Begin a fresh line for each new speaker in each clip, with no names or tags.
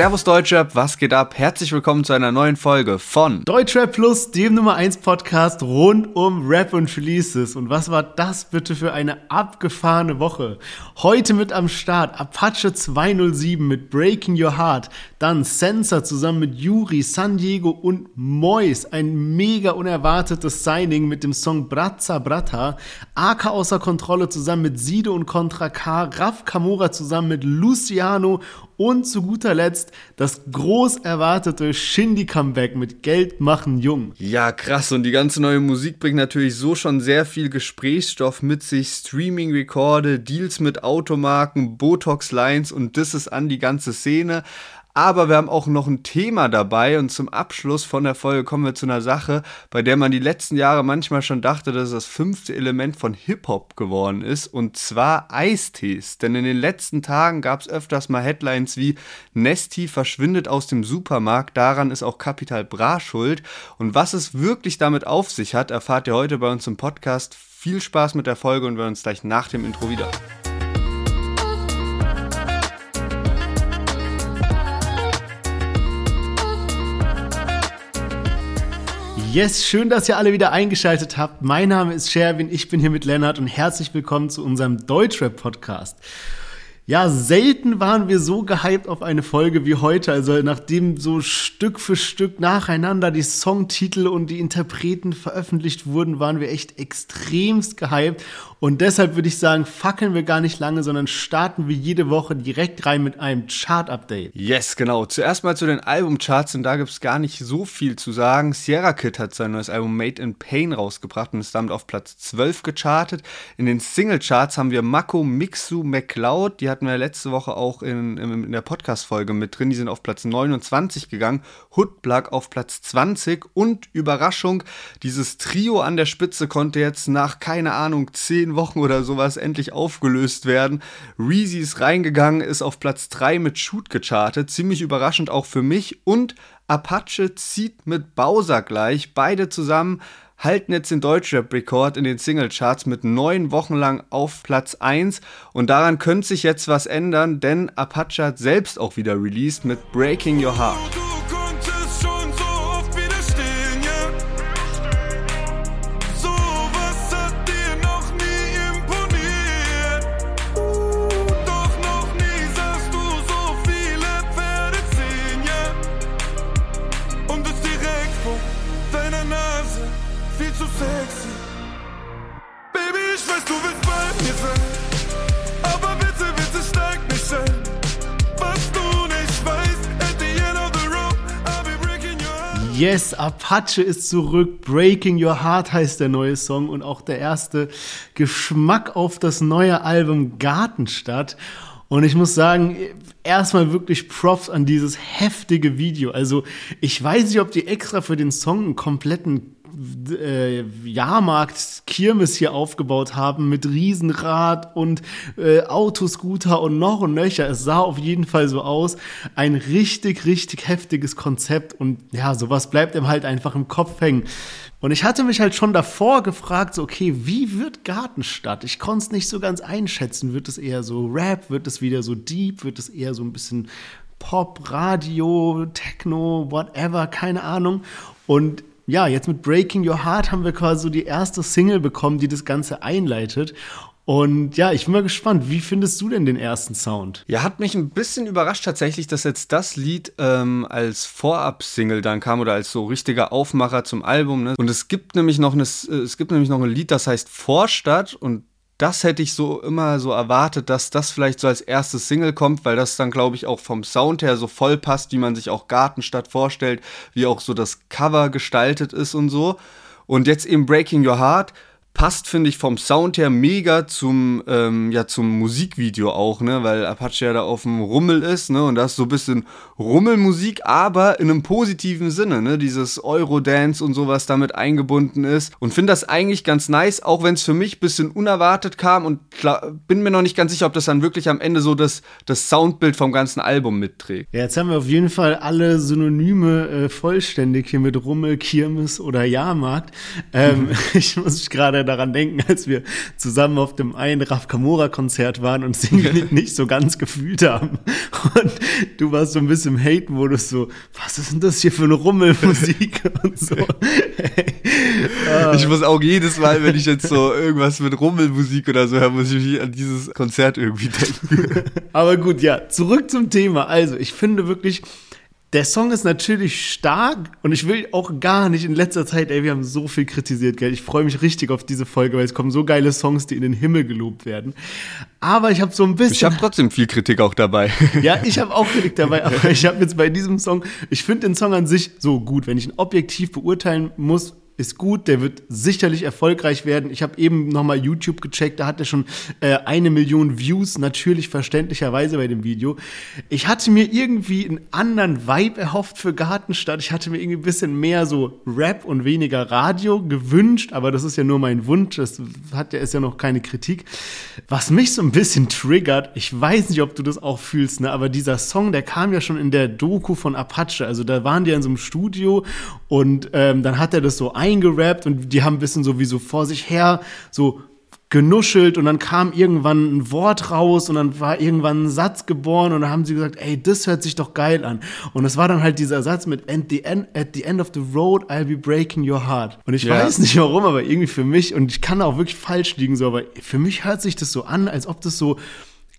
Servus Deutschrap, was geht ab? Herzlich willkommen zu einer neuen Folge von
Deutschrap Plus, dem Nummer 1 Podcast rund um Rap und Releases. Und was war das bitte für eine abgefahrene Woche? Heute mit am Start Apache 207 mit Breaking Your Heart, dann Sensor zusammen mit Yuri, San Diego und Mois, ein mega unerwartetes Signing mit dem Song Brazza Brata, AK außer Kontrolle zusammen mit Sido und Contra K, Raf Kamora zusammen mit Luciano und zu guter Letzt das groß erwartete Shindy-Comeback mit Geld machen jung.
Ja, krass. Und die ganze neue Musik bringt natürlich so schon sehr viel Gesprächsstoff mit sich. Streaming-Rekorde, Deals mit Automarken, Botox-Lines und das ist an die ganze Szene. Aber wir haben auch noch ein Thema dabei und zum Abschluss von der Folge kommen wir zu einer Sache, bei der man die letzten Jahre manchmal schon dachte, dass es das fünfte Element von Hip-Hop geworden ist und zwar Eistees. Denn in den letzten Tagen gab es öfters mal Headlines wie Nesti verschwindet aus dem Supermarkt, daran ist auch Capital Bra schuld. Und was es wirklich damit auf sich hat, erfahrt ihr heute bei uns im Podcast. Viel Spaß mit der Folge und wir uns gleich nach dem Intro wieder.
Yes, schön, dass ihr alle wieder eingeschaltet habt. Mein Name ist Sherwin, ich bin hier mit Lennart und herzlich willkommen zu unserem Deutschrap-Podcast. Ja, selten waren wir so gehypt auf eine Folge wie heute. Also nachdem so Stück für Stück nacheinander die Songtitel und die Interpreten veröffentlicht wurden, waren wir echt extremst gehypt. Und deshalb würde ich sagen, fackeln wir gar nicht lange, sondern starten wir jede Woche direkt rein mit einem Chart-Update.
Yes, genau. Zuerst mal zu den Albumcharts und da gibt es gar nicht so viel zu sagen. Sierra Kid hat sein neues Album Made in Pain rausgebracht und ist damit auf Platz 12 gechartet. In den Singlecharts haben wir Mako, Mixu, McCloud, die hatten wir letzte Woche auch in, in der Podcast-Folge mit drin, die sind auf Platz 29 gegangen. Hoodplug auf Platz 20 und Überraschung, dieses Trio an der Spitze konnte jetzt nach, keine Ahnung, 10 zehn Wochen oder sowas endlich aufgelöst werden. Reezy ist reingegangen, ist auf Platz 3 mit Shoot gechartet, ziemlich überraschend auch für mich. Und Apache zieht mit Bowser gleich, beide zusammen halten jetzt den Deutschrap-Rekord in den Singlecharts mit neun Wochen lang auf Platz 1 und daran könnte sich jetzt was ändern, denn Apache hat selbst auch wieder released mit Breaking Your Heart.
Yes, Apache ist zurück. Breaking Your Heart heißt der neue Song und auch der erste Geschmack auf das neue Album Gartenstadt. Und ich muss sagen, erstmal wirklich Props an dieses heftige Video. Also ich weiß nicht, ob die extra für den Song einen kompletten äh, Jahrmarkt Kirmes hier aufgebaut haben mit Riesenrad und äh, Autoscooter und noch und nöcher. Es sah auf jeden Fall so aus. Ein richtig, richtig heftiges Konzept und ja, sowas bleibt ihm halt einfach im Kopf hängen. Und ich hatte mich halt schon davor gefragt, so, okay, wie wird Gartenstadt? Ich konnte es nicht so ganz einschätzen. Wird es eher so Rap? Wird es wieder so Deep? Wird es eher so ein bisschen Pop, Radio, Techno, whatever, keine Ahnung. Und ja, jetzt mit Breaking Your Heart haben wir quasi so die erste Single bekommen, die das Ganze einleitet. Und ja, ich bin mal gespannt, wie findest du denn den ersten Sound?
Ja, hat mich ein bisschen überrascht tatsächlich, dass jetzt das Lied ähm, als Vorab-Single dann kam oder als so richtiger Aufmacher zum Album. Ne? Und es gibt nämlich noch eine, es gibt nämlich noch ein Lied, das heißt Vorstadt und das hätte ich so immer so erwartet, dass das vielleicht so als erstes Single kommt, weil das dann, glaube ich, auch vom Sound her so voll passt, wie man sich auch Gartenstadt vorstellt, wie auch so das Cover gestaltet ist und so. Und jetzt eben Breaking Your Heart passt, finde ich, vom Sound her mega zum, ähm, ja, zum Musikvideo auch, ne, weil Apache ja da auf dem Rummel ist, ne, und da ist so ein bisschen Rummelmusik, aber in einem positiven Sinne, ne, dieses Eurodance und sowas damit eingebunden ist und finde das eigentlich ganz nice, auch wenn es für mich ein bisschen unerwartet kam und klar, bin mir noch nicht ganz sicher, ob das dann wirklich am Ende so das, das Soundbild vom ganzen Album mitträgt.
Ja, jetzt haben wir auf jeden Fall alle Synonyme äh, vollständig hier mit Rummel, Kirmes oder Jahrmarkt. Ähm, ich muss mich gerade daran denken, als wir zusammen auf dem einen Raf Kamora-Konzert waren und Single nicht so ganz gefühlt haben. Und du warst so ein bisschen im Hate-Modus, so, was ist denn das hier für eine Rummelmusik und so.
ich muss auch jedes Mal, wenn ich jetzt so irgendwas mit Rummelmusik oder so höre, muss ich mich an dieses Konzert irgendwie denken.
Aber gut, ja, zurück zum Thema. Also, ich finde wirklich, der Song ist natürlich stark und ich will auch gar nicht in letzter Zeit, ey, wir haben so viel kritisiert, gell? Ich freue mich richtig auf diese Folge, weil es kommen so geile Songs, die in den Himmel gelobt werden. Aber ich habe so ein bisschen.
Ich habe trotzdem viel Kritik auch dabei.
Ja, ich habe auch Kritik dabei, aber ich habe jetzt bei diesem Song, ich finde den Song an sich so gut. Wenn ich ihn objektiv beurteilen muss, ist gut, der wird sicherlich erfolgreich werden. Ich habe eben nochmal YouTube gecheckt, da hat er schon äh, eine Million Views, natürlich verständlicherweise bei dem Video. Ich hatte mir irgendwie einen anderen Vibe erhofft für Gartenstadt. Ich hatte mir irgendwie ein bisschen mehr so Rap und weniger Radio gewünscht, aber das ist ja nur mein Wunsch, das hat ist ja noch keine Kritik. Was mich so ein bisschen triggert, ich weiß nicht, ob du das auch fühlst, ne, aber dieser Song, der kam ja schon in der Doku von Apache, also da waren die in so einem Studio und ähm, dann hat er das so ein eingerappt und die haben ein bisschen so wie so vor sich her so genuschelt und dann kam irgendwann ein Wort raus und dann war irgendwann ein Satz geboren und dann haben sie gesagt, ey, das hört sich doch geil an. Und es war dann halt dieser Satz mit at the end, at the end of the road I'll be breaking your heart. Und ich ja. weiß nicht warum, aber irgendwie für mich und ich kann auch wirklich falsch liegen so, aber für mich hört sich das so an, als ob das so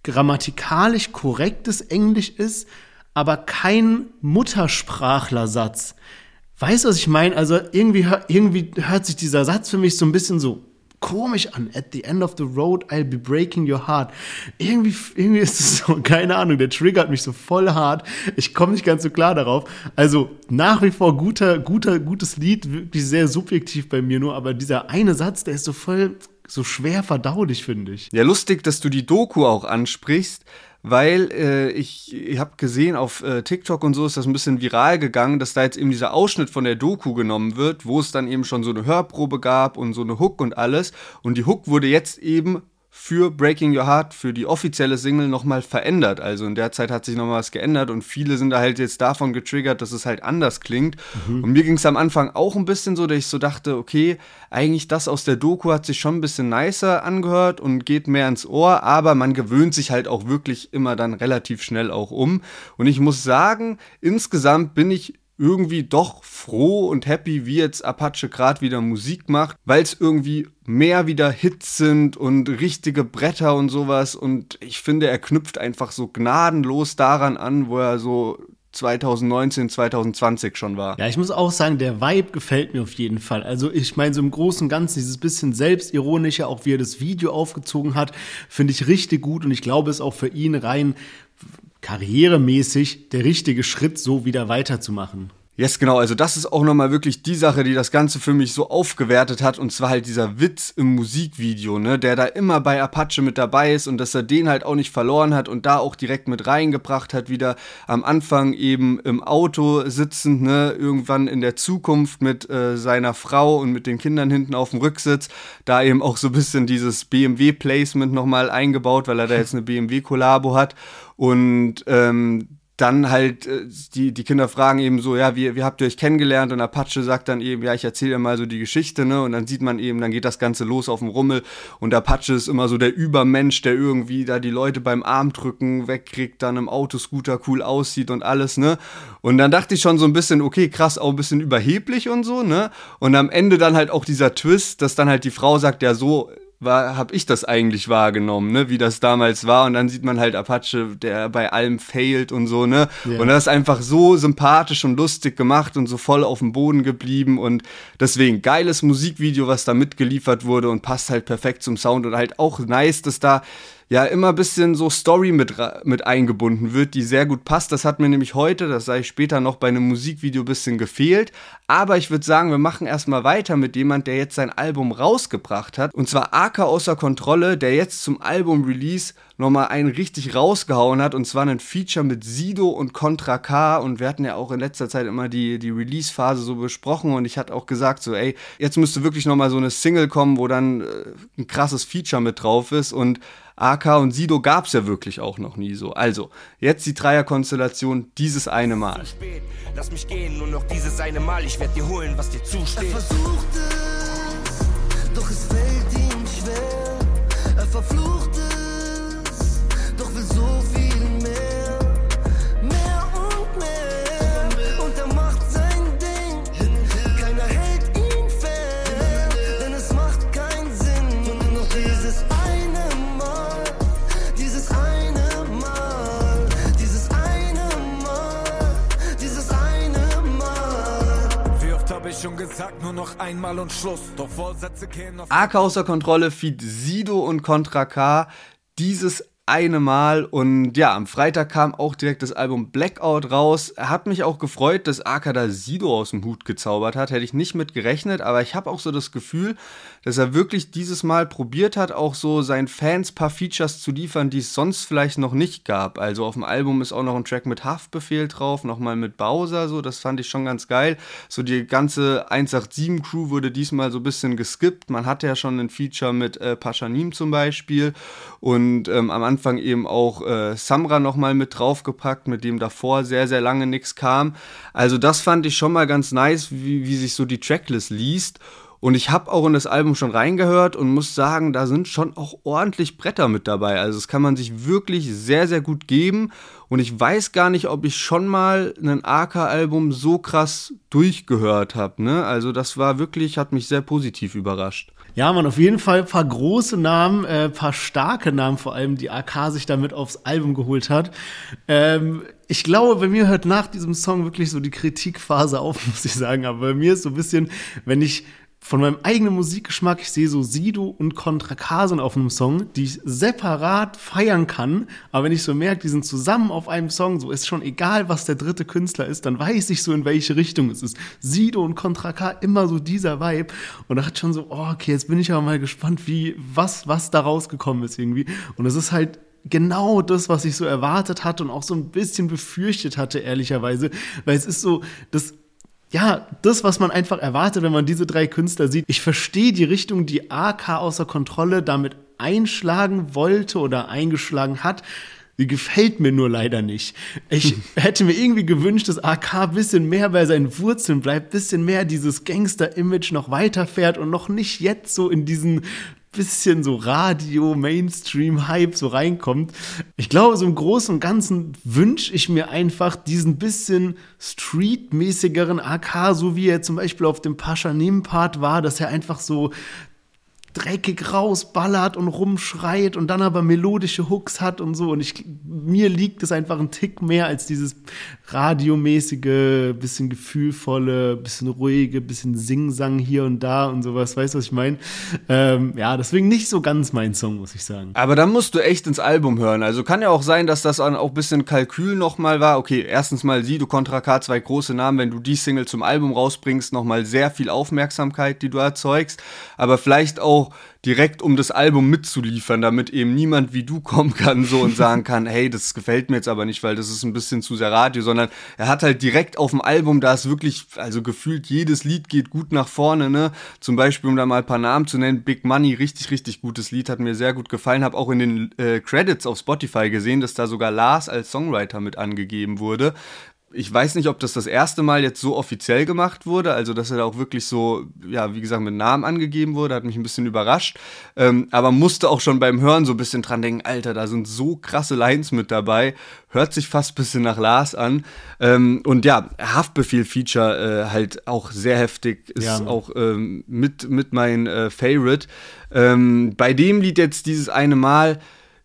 grammatikalisch korrektes Englisch ist, aber kein Muttersprachlersatz. Weißt du, was ich meine? Also irgendwie, irgendwie hört sich dieser Satz für mich so ein bisschen so komisch an. At the end of the road, I'll be breaking your heart. Irgendwie, irgendwie ist es so, keine Ahnung, der triggert mich so voll hart. Ich komme nicht ganz so klar darauf. Also nach wie vor guter, guter, gutes Lied, wirklich sehr subjektiv bei mir nur, aber dieser eine Satz, der ist so voll, so schwer verdaulich, finde ich.
Ja, lustig, dass du die Doku auch ansprichst, weil äh, ich, ich habe gesehen, auf äh, TikTok und so ist das ein bisschen viral gegangen, dass da jetzt eben dieser Ausschnitt von der Doku genommen wird, wo es dann eben schon so eine Hörprobe gab und so eine Hook und alles. Und die Hook wurde jetzt eben für Breaking Your Heart, für die offizielle Single nochmal verändert. Also in der Zeit hat sich nochmal was geändert und viele sind da halt jetzt davon getriggert, dass es halt anders klingt. Mhm. Und mir ging es am Anfang auch ein bisschen so, dass ich so dachte, okay, eigentlich das aus der Doku hat sich schon ein bisschen nicer angehört und geht mehr ins Ohr, aber man gewöhnt sich halt auch wirklich immer dann relativ schnell auch um. Und ich muss sagen, insgesamt bin ich irgendwie doch froh und happy, wie jetzt Apache gerade wieder Musik macht, weil es irgendwie mehr wieder Hits sind und richtige Bretter und sowas. Und ich finde, er knüpft einfach so gnadenlos daran an, wo er so 2019, 2020 schon war.
Ja, ich muss auch sagen, der Vibe gefällt mir auf jeden Fall. Also ich meine, so im Großen und Ganzen, dieses bisschen selbstironische, auch wie er das Video aufgezogen hat, finde ich richtig gut und ich glaube, es ist auch für ihn rein karrieremäßig der richtige Schritt, so wieder weiterzumachen.
Yes, genau. Also das ist auch nochmal wirklich die Sache, die das Ganze für mich so aufgewertet hat. Und zwar halt dieser Witz im Musikvideo, ne, der da immer bei Apache mit dabei ist und dass er den halt auch nicht verloren hat und da auch direkt mit reingebracht hat, wieder am Anfang eben im Auto sitzend, ne, irgendwann in der Zukunft mit äh, seiner Frau und mit den Kindern hinten auf dem Rücksitz, da eben auch so ein bisschen dieses BMW-Placement nochmal eingebaut, weil er da jetzt eine BMW-Kollabo hat. Und ähm, dann halt äh, die, die Kinder fragen eben so, ja, wie, wie habt ihr euch kennengelernt? Und Apache sagt dann eben, ja, ich erzähle mal so die Geschichte, ne? Und dann sieht man eben, dann geht das Ganze los auf dem Rummel und Apache ist immer so der Übermensch, der irgendwie da die Leute beim Armdrücken wegkriegt, dann im Autoscooter cool aussieht und alles, ne? Und dann dachte ich schon so ein bisschen, okay, krass, auch ein bisschen überheblich und so, ne? Und am Ende dann halt auch dieser Twist, dass dann halt die Frau sagt, ja, so habe ich das eigentlich wahrgenommen, ne, wie das damals war. Und dann sieht man halt Apache, der bei allem failt und so, ne. Ja. Und das ist einfach so sympathisch und lustig gemacht und so voll auf dem Boden geblieben. Und deswegen geiles Musikvideo, was da mitgeliefert wurde und passt halt perfekt zum Sound und halt auch nice, dass da ja immer ein bisschen so Story mit, mit eingebunden wird, die sehr gut passt. Das hat mir nämlich heute, das sage ich später noch, bei einem Musikvideo ein bisschen gefehlt. Aber ich würde sagen, wir machen erstmal weiter mit jemand, der jetzt sein Album rausgebracht hat. Und zwar AK außer Kontrolle, der jetzt zum Album-Release nochmal einen richtig rausgehauen hat. Und zwar ein Feature mit Sido und Contra K. Und wir hatten ja auch in letzter Zeit immer die, die Release-Phase so besprochen. Und ich hatte auch gesagt, so, ey, jetzt müsste wirklich nochmal so eine Single kommen, wo dann äh, ein krasses Feature mit drauf ist. Und AK und Sido gab es ja wirklich auch noch nie so. Also, jetzt die Dreierkonstellation, dieses eine Mal. Lass mich gehen, nur noch dieses eine Mal. Ich werd dir holen, was dir zusteht. Er versucht es, doch es fällt ihm schwer. Er verflucht noch einmal und Schluss. Doch Vorsätze gehen auf. AK außer Kontrolle, Feed Sido und Contra K. Dieses eine Mal. Und ja, am Freitag kam auch direkt das Album Blackout raus. Hat mich auch gefreut, dass Akada Sido aus dem Hut gezaubert hat. Hätte ich nicht mit gerechnet, aber ich habe auch so das Gefühl, dass er wirklich dieses Mal probiert hat, auch so seinen Fans paar Features zu liefern, die es sonst vielleicht noch nicht gab. Also auf dem Album ist auch noch ein Track mit Haftbefehl drauf, nochmal mit Bowser, so, das fand ich schon ganz geil. So die ganze 187 Crew wurde diesmal so ein bisschen geskippt. Man hatte ja schon ein Feature mit äh, Paschanim zum Beispiel und ähm, am Anfang eben auch äh, Samra nochmal mit draufgepackt, mit dem davor sehr, sehr lange nichts kam. Also das fand ich schon mal ganz nice, wie, wie sich so die Tracklist liest. Und ich habe auch in das Album schon reingehört und muss sagen, da sind schon auch ordentlich Bretter mit dabei. Also das kann man sich wirklich sehr, sehr gut geben. Und ich weiß gar nicht, ob ich schon mal ein AK-Album so krass durchgehört habe. Ne? Also das war wirklich, hat mich sehr positiv überrascht.
Ja, man, auf jeden Fall ein paar große Namen, äh, paar starke Namen vor allem, die AK sich damit aufs Album geholt hat. Ähm, ich glaube, bei mir hört nach diesem Song wirklich so die Kritikphase auf, muss ich sagen. Aber bei mir ist so ein bisschen, wenn ich von meinem eigenen Musikgeschmack, ich sehe so Sido und Contra Kasen auf einem Song, die ich separat feiern kann, aber wenn ich so merke, die sind zusammen auf einem Song, so ist schon egal, was der dritte Künstler ist, dann weiß ich so, in welche Richtung es ist. Sido und Contra K, immer so dieser Vibe. Und da hat schon so, oh, okay, jetzt bin ich aber mal gespannt, wie, was, was da rausgekommen ist irgendwie. Und es ist halt genau das, was ich so erwartet hatte und auch so ein bisschen befürchtet hatte, ehrlicherweise, weil es ist so, das ja, das, was man einfach erwartet, wenn man diese drei Künstler sieht. Ich verstehe die Richtung, die AK außer Kontrolle damit einschlagen wollte oder eingeschlagen hat. Die gefällt mir nur leider nicht. Ich hätte mir irgendwie gewünscht, dass AK ein bisschen mehr bei seinen Wurzeln bleibt, ein bisschen mehr dieses Gangster-Image noch weiterfährt und noch nicht jetzt so in diesen bisschen so Radio, Mainstream-Hype so reinkommt. Ich glaube, so im Großen und Ganzen wünsche ich mir einfach diesen bisschen streetmäßigeren AK, so wie er zum Beispiel auf dem Paschanim-Part war, dass er einfach so dreckig rausballert und rumschreit und dann aber melodische Hooks hat und so. Und ich, mir liegt es einfach ein Tick mehr als dieses radiomäßige, bisschen gefühlvolle, bisschen ruhige, bisschen Singsang hier und da und sowas. Weißt du, was ich meine? Ähm, ja, deswegen nicht so ganz mein Song, muss ich sagen.
Aber dann musst du echt ins Album hören. Also kann ja auch sein, dass das auch ein bisschen Kalkül nochmal war. Okay, erstens mal sie, du Contra K, zwei große Namen. Wenn du die Single zum Album rausbringst, nochmal sehr viel Aufmerksamkeit, die du erzeugst. Aber vielleicht auch auch direkt, um das Album mitzuliefern, damit eben niemand wie du kommen kann so und sagen kann, hey, das gefällt mir jetzt aber nicht, weil das ist ein bisschen zu sehr Radio, sondern er hat halt direkt auf dem Album, da ist wirklich, also gefühlt jedes Lied geht gut nach vorne, ne? Zum Beispiel, um da mal ein paar Namen zu nennen, Big Money, richtig, richtig gutes Lied, hat mir sehr gut gefallen, habe auch in den äh, Credits auf Spotify gesehen, dass da sogar Lars als Songwriter mit angegeben wurde ich weiß nicht, ob das das erste Mal jetzt so offiziell gemacht wurde, also dass er da auch wirklich so, ja, wie gesagt, mit Namen angegeben wurde, hat mich ein bisschen überrascht, ähm, aber musste auch schon beim Hören so ein bisschen dran denken, Alter, da sind so krasse Lines mit dabei, hört sich fast ein bisschen nach Lars an ähm, und ja, Haftbefehl-Feature äh, halt auch sehr heftig, ist ja. auch ähm, mit, mit mein äh, Favorite. Ähm, bei dem Lied jetzt dieses eine Mal,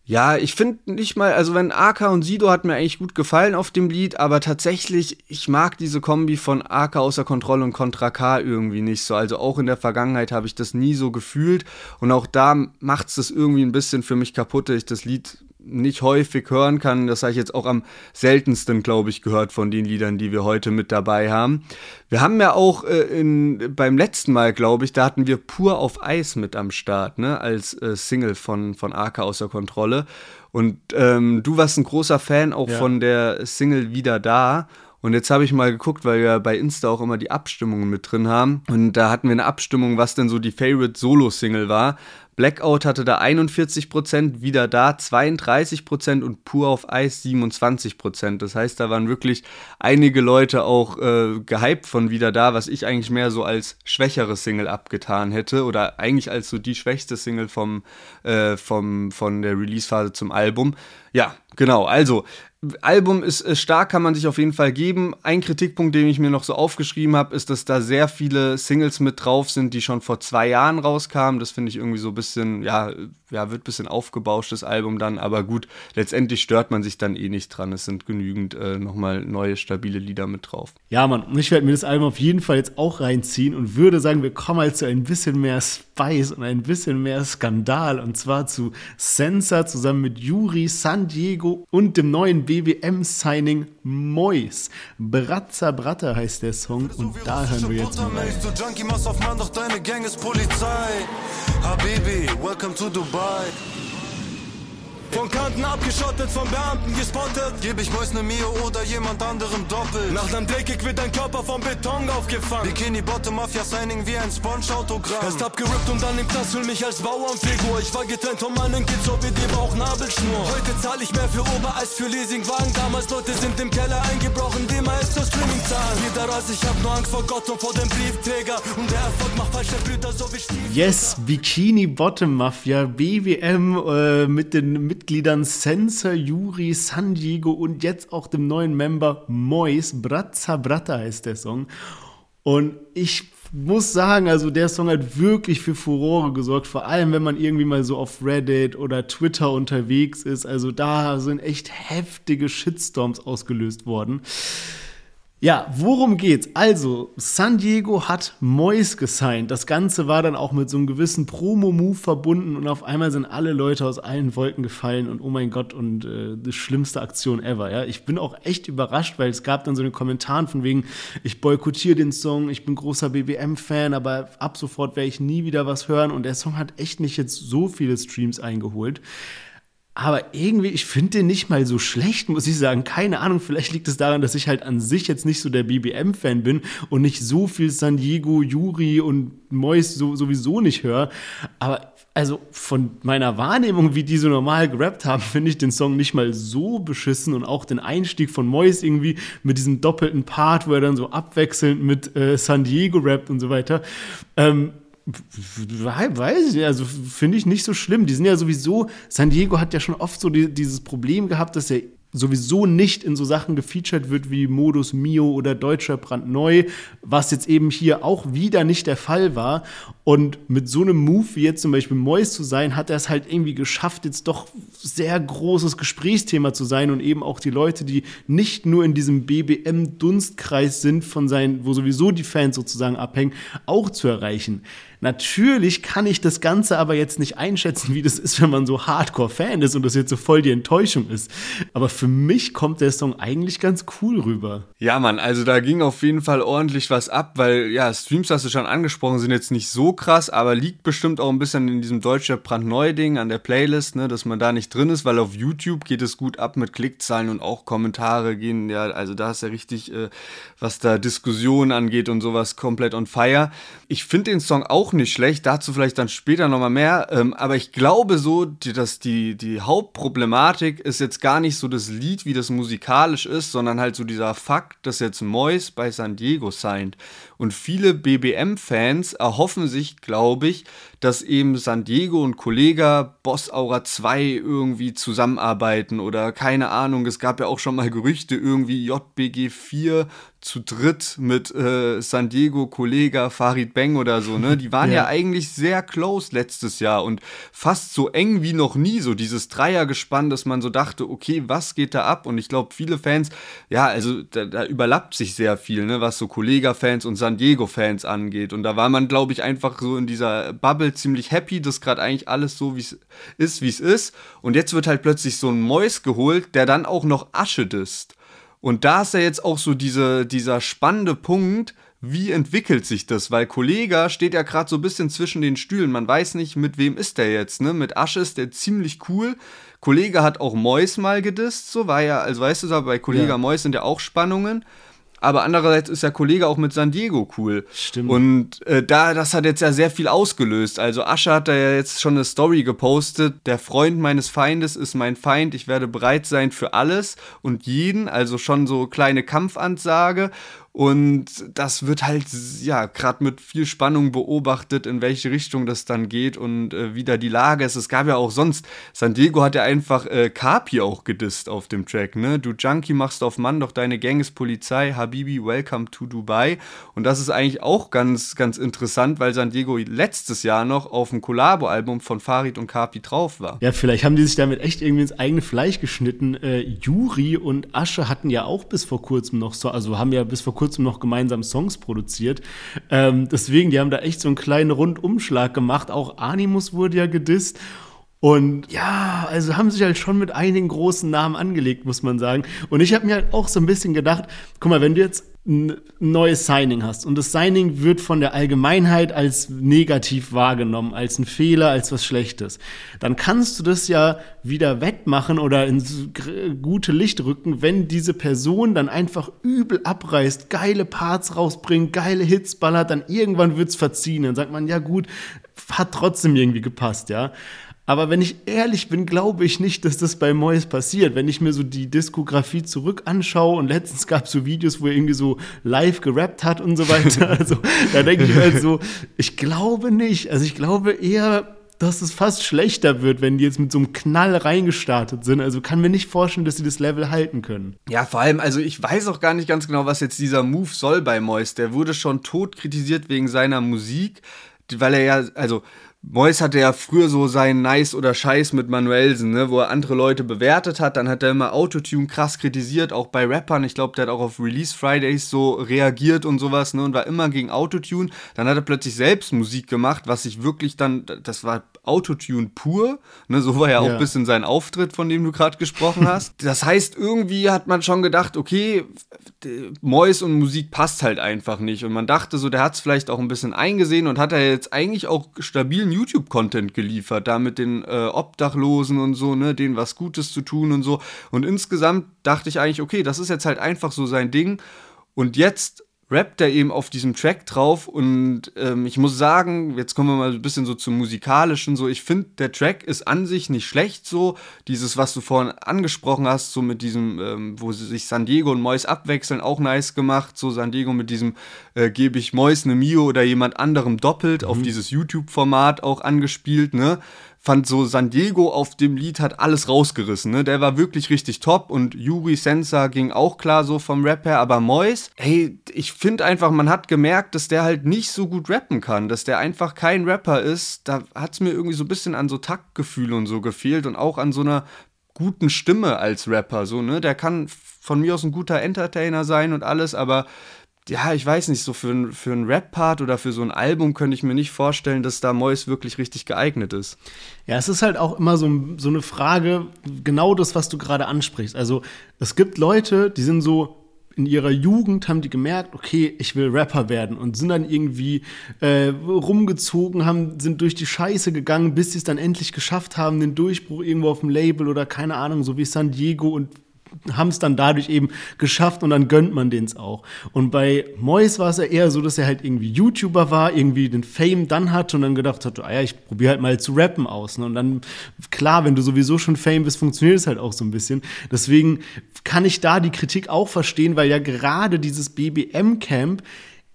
ja, ich finde nicht mal, also wenn AK und Sido hat mir eigentlich gut gefallen auf dem Lied, aber tatsächlich, ich mag diese Kombi von AK außer Kontrolle und Contra K irgendwie nicht so. Also auch in der Vergangenheit habe ich das nie so gefühlt und auch da macht es das irgendwie ein bisschen für mich kaputt, dass ich das Lied nicht häufig hören kann. Das habe ich jetzt auch am seltensten, glaube ich, gehört von den Liedern, die wir heute mit dabei haben. Wir haben ja auch äh, in, beim letzten Mal, glaube ich, da hatten wir Pur auf Eis mit am Start, ne, als äh, Single von, von Arca außer Kontrolle. Und ähm, du warst ein großer Fan auch ja. von der Single Wieder da. Und jetzt habe ich mal geguckt, weil wir bei Insta auch immer die Abstimmungen mit drin haben. Und da hatten wir eine Abstimmung, was denn so die Favorite Solo-Single war. Blackout hatte da 41%, wieder da 32% und pur auf Eis 27%. Das heißt, da waren wirklich einige Leute auch äh, gehypt von wieder da, was ich eigentlich mehr so als schwächere Single abgetan hätte oder eigentlich als so die schwächste Single vom, äh, vom, von der Release-Phase zum Album. Ja, genau. Also, Album ist, ist stark, kann man sich auf jeden Fall geben. Ein Kritikpunkt, den ich mir noch so aufgeschrieben habe, ist, dass da sehr viele Singles mit drauf sind, die schon vor zwei Jahren rauskamen. Das finde ich irgendwie so ein bisschen bisschen, ja, ja, wird ein bisschen aufgebauscht, das Album dann, aber gut, letztendlich stört man sich dann eh nicht dran. Es sind genügend äh, nochmal neue, stabile Lieder mit drauf.
Ja, Mann, und ich werde mir das Album auf jeden Fall jetzt auch reinziehen und würde sagen, wir kommen halt zu ein bisschen mehr Spice und ein bisschen mehr Skandal und zwar zu Sensor zusammen mit Yuri, San Diego und dem neuen BWM-Signing Mois. Bratza Bratta heißt der Song und da hören wir jetzt mal rein. Habibi, welcome to Dubai. bud. Von Kanten abgeschottet, von Beamten gespottet. Geb ich Mois ne Mio oder jemand anderem doppelt. Nach nem Drehkick wird dein Körper vom Beton aufgefangen. Bikini Bottom Mafia Signing wie ein Sponge-Autogramm. Erst abgerippt und dann im Knast fühl mich als Bauernfigur. Ich war getrennt von meinen Kids, so wie die Bauchnabelschnur. Heute zahl ich mehr für Obereis für Leasingwagen. Damals Leute sind im Keller eingebrochen, mal zur Streaming zahlen. Jeder Rass, ich hab nur Angst vor Gott und vor dem Briefträger. Und der Erfolg macht falsche Brüder, so wie Stiefel. Yes, Bikini Bottom Mafia, BWM äh, mit den mit Mitgliedern Sensor, Yuri, San Diego und jetzt auch dem neuen Member Mois. Brazza Bratta heißt der Song. Und ich muss sagen, also der Song hat wirklich für Furore gesorgt, vor allem wenn man irgendwie mal so auf Reddit oder Twitter unterwegs ist. Also da sind echt heftige Shitstorms ausgelöst worden. Ja, worum geht's? Also, San Diego hat Mois gesigned. Das Ganze war dann auch mit so einem gewissen Promo-Move verbunden und auf einmal sind alle Leute aus allen Wolken gefallen und oh mein Gott und äh, die schlimmste Aktion ever. Ja, ich bin auch echt überrascht, weil es gab dann so einen Kommentar von wegen, ich boykottiere den Song, ich bin großer BBM-Fan, aber ab sofort werde ich nie wieder was hören und der Song hat echt nicht jetzt so viele Streams eingeholt. Aber irgendwie, ich finde den nicht mal so schlecht, muss ich sagen. Keine Ahnung, vielleicht liegt es daran, dass ich halt an sich jetzt nicht so der BBM-Fan bin und nicht so viel San Diego, Yuri und Mois so, sowieso nicht höre. Aber also von meiner Wahrnehmung, wie die so normal gerappt haben, finde ich den Song nicht mal so beschissen und auch den Einstieg von Mois irgendwie mit diesem doppelten Part, wo er dann so abwechselnd mit äh, San Diego rappt und so weiter. Ähm, Weiß ich nicht, also finde ich nicht so schlimm. Die sind ja sowieso, San Diego hat ja schon oft so die, dieses Problem gehabt, dass er sowieso nicht in so Sachen gefeatured wird wie Modus Mio oder Deutscher brandneu, was jetzt eben hier auch wieder nicht der Fall war. Und mit so einem Move wie jetzt zum Beispiel Mois zu sein, hat er es halt irgendwie geschafft, jetzt doch sehr großes Gesprächsthema zu sein und eben auch die Leute, die nicht nur in diesem BBM-Dunstkreis sind, von seinen, wo sowieso die Fans sozusagen abhängen, auch zu erreichen. Natürlich kann ich das Ganze aber jetzt nicht einschätzen, wie das ist, wenn man so Hardcore-Fan ist und das jetzt so voll die Enttäuschung ist. Aber für mich kommt der Song eigentlich ganz cool rüber.
Ja, Mann, also da ging auf jeden Fall ordentlich was ab, weil ja, Streams hast du schon angesprochen, sind jetzt nicht so krass, aber liegt bestimmt auch ein bisschen in diesem deutscher brandneu-Ding an der Playlist, ne, dass man da nicht drin ist, weil auf YouTube geht es gut ab mit Klickzahlen und auch Kommentare gehen, ja, also da ist ja richtig, äh, was da Diskussionen angeht und sowas komplett on fire. Ich finde den Song auch auch nicht schlecht, dazu vielleicht dann später nochmal mehr. Ähm, aber ich glaube so, die, dass die, die Hauptproblematik ist jetzt gar nicht so das Lied, wie das musikalisch ist, sondern halt so dieser Fakt, dass jetzt Mois bei San Diego signed. Und viele BBM-Fans erhoffen sich, glaube ich, dass eben San Diego und Kollega Boss Aura 2 irgendwie zusammenarbeiten oder keine Ahnung. Es gab ja auch schon mal Gerüchte, irgendwie JBG 4 zu dritt mit äh, San Diego, Kollega, Farid Beng oder so, ne? Die waren ja. ja. eigentlich sehr close letztes Jahr und fast so eng wie noch nie, so dieses Dreiergespann, dass man so dachte, okay, was geht da ab? Und ich glaube, viele Fans, ja, also da, da, überlappt sich sehr viel, ne, was so Kollega-Fans und San Diego-Fans angeht. Und da war man, glaube ich, einfach so in dieser Bubble ziemlich happy, dass gerade eigentlich alles so wie es ist, wie es ist. Und jetzt wird halt plötzlich so ein Mäus geholt, der dann auch noch Asche disst. Und da ist ja jetzt auch so diese, dieser spannende Punkt, wie entwickelt sich das? Weil Kollega steht ja gerade so ein bisschen zwischen den Stühlen. Man weiß nicht, mit wem ist der jetzt, ne? Mit Asche ist der ziemlich cool. Kollege hat auch Mois mal gedisst, so war ja, also weißt du, bei Kollega ja. Mois sind ja auch Spannungen. Aber andererseits ist der Kollege auch mit San Diego cool.
Stimmt.
Und äh, da, das hat jetzt ja sehr viel ausgelöst. Also Asche hat da ja jetzt schon eine Story gepostet. Der Freund meines Feindes ist mein Feind. Ich werde bereit sein für alles und jeden. Also schon so kleine Kampfansage. Und das wird halt, ja, gerade mit viel Spannung beobachtet, in welche Richtung das dann geht und äh, wie da die Lage ist. Es gab ja auch sonst, San Diego hat ja einfach äh, Kapi auch gedisst auf dem Track, ne? Du Junkie machst auf Mann, doch deine Gang ist Polizei, Habibi, welcome to Dubai. Und das ist eigentlich auch ganz, ganz interessant, weil San Diego letztes Jahr noch auf dem Collabo-Album von Farid und Kapi drauf war.
Ja, vielleicht haben die sich damit echt irgendwie ins eigene Fleisch geschnitten. Äh, Juri und Asche hatten ja auch bis vor kurzem noch so, also haben ja bis vor kurzem kurzem noch gemeinsam Songs produziert. Ähm, deswegen, die haben da echt so einen kleinen Rundumschlag gemacht. Auch Animus wurde ja gedisst. Und ja, also haben sich halt schon mit einigen großen Namen angelegt, muss man sagen. Und ich habe mir halt auch so ein bisschen gedacht, guck mal, wenn du jetzt ein neues Signing hast und das Signing wird von der Allgemeinheit als negativ wahrgenommen, als ein Fehler, als was Schlechtes, dann kannst du das ja wieder wettmachen oder ins gute Licht rücken, wenn diese Person dann einfach übel abreißt, geile Parts rausbringt, geile Hits ballert, dann irgendwann wird's verziehen. Dann sagt man, ja gut, hat trotzdem irgendwie gepasst, ja. Aber wenn ich ehrlich bin, glaube ich nicht, dass das bei Mois passiert. Wenn ich mir so die Diskografie zurück anschaue und letztens gab es so Videos, wo er irgendwie so live gerappt hat und so weiter. Also da denke ich halt so, ich glaube nicht. Also ich glaube eher, dass es fast schlechter wird, wenn die jetzt mit so einem Knall reingestartet sind. Also kann mir nicht vorstellen, dass sie das Level halten können.
Ja, vor allem, also ich weiß auch gar nicht ganz genau, was jetzt dieser Move soll bei Mois. Der wurde schon tot kritisiert wegen seiner Musik, weil er ja, also Mois hatte ja früher so seinen Nice oder Scheiß mit Manuelsen, ne, wo er andere Leute bewertet hat. Dann hat er immer Autotune krass kritisiert, auch bei Rappern. Ich glaube, der hat auch auf Release Fridays so reagiert und sowas, ne, und war immer gegen Autotune. Dann hat er plötzlich selbst Musik gemacht, was sich wirklich dann, das war Autotune pur, ne, so war ja auch ja. ein bisschen sein Auftritt, von dem du gerade gesprochen hast. Das heißt, irgendwie hat man schon gedacht, okay, Mois und Musik passt halt einfach nicht. Und man dachte so, der hat es vielleicht auch ein bisschen eingesehen und hat er jetzt eigentlich auch stabilen YouTube-Content geliefert, da mit den äh, Obdachlosen und so, ne, denen was Gutes zu tun und so. Und insgesamt dachte ich eigentlich, okay, das ist jetzt halt einfach so sein Ding. Und jetzt rappt er eben auf diesem Track drauf und ähm, ich muss sagen, jetzt kommen wir mal ein bisschen so zum musikalischen, so ich finde, der Track ist an sich nicht schlecht so, dieses, was du vorhin angesprochen hast, so mit diesem, ähm, wo sich San Diego und Mois abwechseln, auch nice gemacht, so San Diego mit diesem, äh, gebe ich Mois eine Mio oder jemand anderem doppelt, mhm. auf dieses YouTube-Format auch angespielt, ne, fand so San Diego auf dem Lied hat alles rausgerissen, ne? Der war wirklich richtig top und Yuri Sensa ging auch klar so vom Rap her, aber Mois, hey, ich finde einfach, man hat gemerkt, dass der halt nicht so gut rappen kann, dass der einfach kein Rapper ist. Da hat es mir irgendwie so ein bisschen an so Taktgefühl und so gefehlt und auch an so einer guten Stimme als Rapper, so, ne? Der kann von mir aus ein guter Entertainer sein und alles, aber ja, ich weiß nicht, so für, für einen Rap-Part oder für so ein Album könnte ich mir nicht vorstellen, dass da Mois wirklich richtig geeignet ist.
Ja, es ist halt auch immer so, so eine Frage, genau das, was du gerade ansprichst. Also, es gibt Leute, die sind so in ihrer Jugend haben die gemerkt, okay, ich will Rapper werden und sind dann irgendwie äh, rumgezogen, haben, sind durch die Scheiße gegangen, bis sie es dann endlich geschafft haben, den Durchbruch irgendwo auf dem Label oder keine Ahnung, so wie San Diego und haben es dann dadurch eben geschafft und dann gönnt man den's auch. Und bei Mois war es ja eher so, dass er halt irgendwie YouTuber war, irgendwie den Fame dann hatte und dann gedacht hat, ah ja, ich probiere halt mal zu rappen aus. Ne? Und dann, klar, wenn du sowieso schon Fame bist, funktioniert es halt auch so ein bisschen. Deswegen kann ich da die Kritik auch verstehen, weil ja gerade dieses BBM-Camp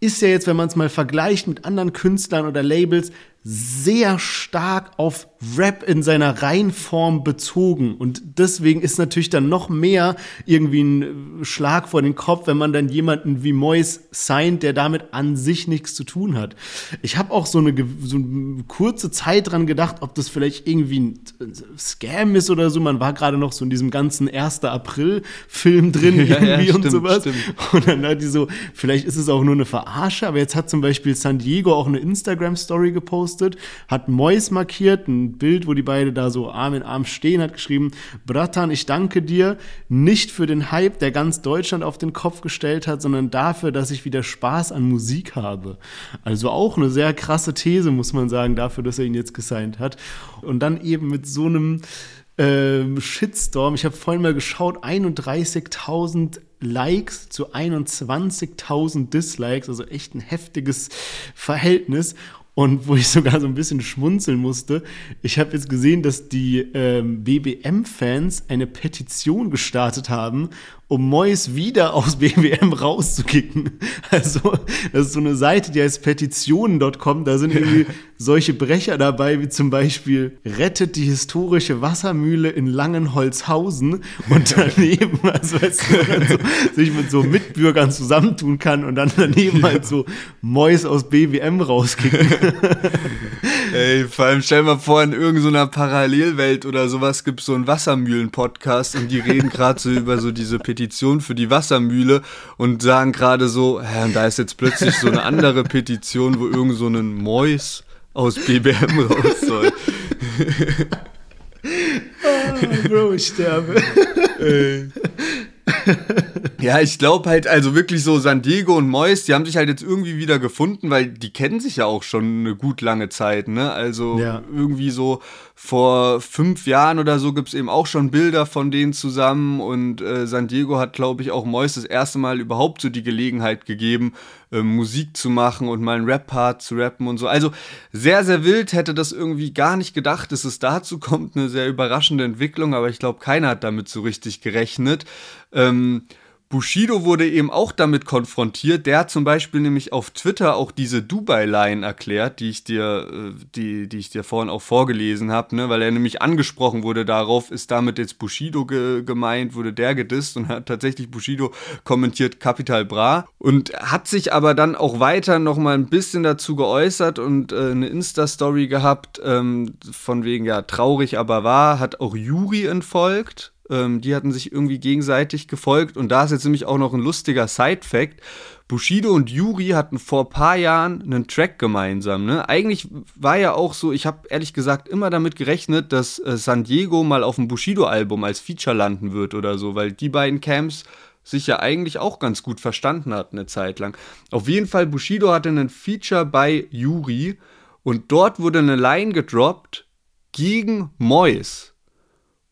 ist ja jetzt, wenn man es mal vergleicht mit anderen Künstlern oder Labels, sehr stark auf Rap in seiner Reihenform bezogen. Und deswegen ist natürlich dann noch mehr irgendwie ein Schlag vor den Kopf, wenn man dann jemanden wie Mois signed, der damit an sich nichts zu tun hat. Ich habe auch so eine, so eine kurze Zeit dran gedacht, ob das vielleicht irgendwie ein Scam ist oder so. Man war gerade noch so in diesem ganzen 1. April-Film drin ja, irgendwie ja, stimmt, und sowas. Stimmt. Und dann hat die so, vielleicht ist es auch nur eine Verarsche, aber jetzt hat zum Beispiel San Diego auch eine Instagram-Story gepostet gepostet, hat Mois markiert, ein Bild, wo die beiden da so Arm in Arm stehen, hat geschrieben, Bratan, ich danke dir nicht für den Hype, der ganz Deutschland auf den Kopf gestellt hat, sondern dafür, dass ich wieder Spaß an Musik habe. Also auch eine sehr krasse These, muss man sagen, dafür, dass er ihn jetzt gesigned hat. Und dann eben mit so einem ähm, Shitstorm. Ich habe vorhin mal geschaut, 31.000 Likes zu 21.000 Dislikes, also echt ein heftiges Verhältnis. Und wo ich sogar so ein bisschen schmunzeln musste, ich habe jetzt gesehen, dass die ähm, BBM-Fans eine Petition gestartet haben um Mois wieder aus BWM rauszukicken. Also, das ist so eine Seite, die heißt petitionen.com. Da sind irgendwie solche Brecher dabei, wie zum Beispiel rettet die historische Wassermühle in Langenholzhausen und daneben, also weißt du, so, sich mit so Mitbürgern zusammentun kann und dann daneben halt so Mois aus BWM rauskicken.
Ey, vor allem stell mal vor, in irgendeiner Parallelwelt oder sowas gibt es so einen Wassermühlen-Podcast und die reden gerade so über so diese Petition für die Wassermühle und sagen gerade so, hä, und da ist jetzt plötzlich so eine andere Petition, wo irgend so ein Mois aus BBM raus soll.
oh, Bro, ich sterbe.
Ey. ja, ich glaube halt, also wirklich so San Diego und Mois, die haben sich halt jetzt irgendwie wieder gefunden, weil die kennen sich ja auch schon eine gut lange Zeit, ne? Also ja. irgendwie so vor fünf Jahren oder so gibt es eben auch schon Bilder von denen zusammen und äh, San Diego hat, glaube ich, auch Mois das erste Mal überhaupt so die Gelegenheit gegeben, äh, Musik zu machen und mal einen Rap-Part zu rappen und so. Also sehr, sehr wild, hätte das irgendwie gar nicht gedacht, dass es dazu kommt, eine sehr überraschende Entwicklung, aber ich glaube, keiner hat damit so richtig gerechnet. Ähm, Bushido wurde eben auch damit konfrontiert. Der hat zum Beispiel nämlich auf Twitter auch diese Dubai-Line erklärt, die ich dir, äh, die, die ich dir vorhin auch vorgelesen habe, ne? weil er nämlich angesprochen wurde darauf, ist damit jetzt Bushido ge gemeint, wurde der gedisst und hat tatsächlich Bushido kommentiert Capital Bra und hat sich aber dann auch weiter noch mal ein bisschen dazu geäußert und äh, eine Insta-Story gehabt, ähm, von wegen ja traurig aber wahr, hat auch Juri entfolgt ähm, die hatten sich irgendwie gegenseitig gefolgt. Und da ist jetzt nämlich auch noch ein lustiger Side-Fact. Bushido und Yuri hatten vor ein paar Jahren einen Track gemeinsam. Ne? Eigentlich war ja auch so, ich habe ehrlich gesagt immer damit gerechnet, dass äh, San Diego mal auf dem Bushido-Album als Feature landen wird oder so, weil die beiden Camps sich ja eigentlich auch ganz gut verstanden hatten eine Zeit lang. Auf jeden Fall, Bushido hatte einen Feature bei Yuri und dort wurde eine Line gedroppt gegen Mois.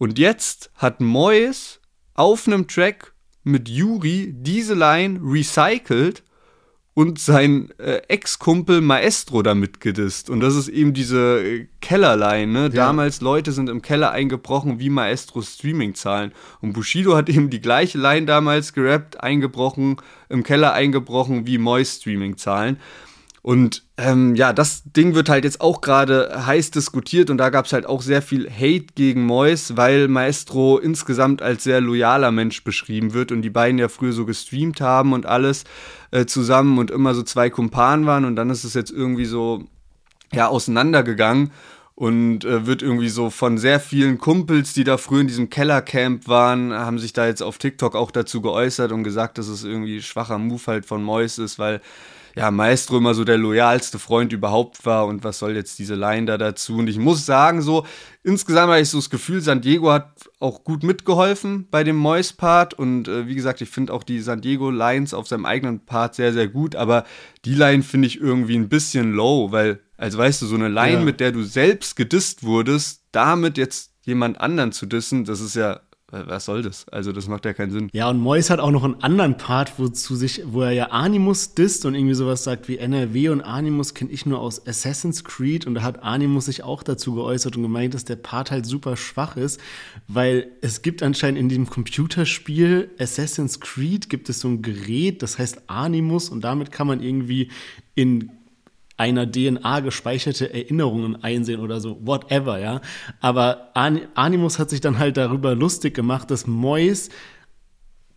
Und jetzt hat Moyes auf einem Track mit Yuri diese Line recycelt und sein äh, Ex-Kumpel Maestro damit gedisst. Und das ist eben diese äh, Kellerline. Ne? Ja. Damals Leute sind im Keller eingebrochen wie Maestro Streaming-Zahlen. Und Bushido hat eben die gleiche Line damals gerappt, eingebrochen, im Keller eingebrochen wie Mois Streaming-Zahlen. Und ähm, ja, das Ding wird halt jetzt auch gerade heiß diskutiert und da gab es halt auch sehr viel Hate gegen Mois, weil Maestro insgesamt als sehr loyaler Mensch beschrieben wird und die beiden ja früher so gestreamt haben und alles äh, zusammen und immer so zwei Kumpanen waren und dann ist es jetzt irgendwie so ja auseinandergegangen und äh, wird irgendwie so von sehr vielen Kumpels, die da früher in diesem Kellercamp waren, haben sich da jetzt auf TikTok auch dazu geäußert und gesagt, dass es irgendwie schwacher Move halt von Mois ist, weil ja, Maestro immer so der loyalste Freund überhaupt war und was soll jetzt diese Line da dazu? Und ich muss sagen, so, insgesamt habe ich so das Gefühl, San Diego hat auch gut mitgeholfen bei dem Mois-Part und äh, wie gesagt, ich finde auch die San Diego-Lines auf seinem eigenen Part sehr, sehr gut, aber die Line finde ich irgendwie ein bisschen low, weil, also weißt du, so eine Line, ja. mit der du selbst gedisst wurdest, damit jetzt jemand anderen zu dissen, das ist ja was soll das? Also das macht ja keinen Sinn.
Ja, und Mois hat auch noch einen anderen Part, wozu sich, wo er ja Animus disst und irgendwie sowas sagt wie NRW und Animus kenne ich nur aus Assassin's Creed und da hat Animus sich auch dazu geäußert und gemeint, dass der Part halt super schwach ist, weil es gibt anscheinend in dem Computerspiel Assassin's Creed gibt es so ein Gerät, das heißt Animus und damit kann man irgendwie in einer DNA gespeicherte Erinnerungen einsehen oder so, whatever, ja. Aber Animus hat sich dann halt darüber lustig gemacht, dass Mois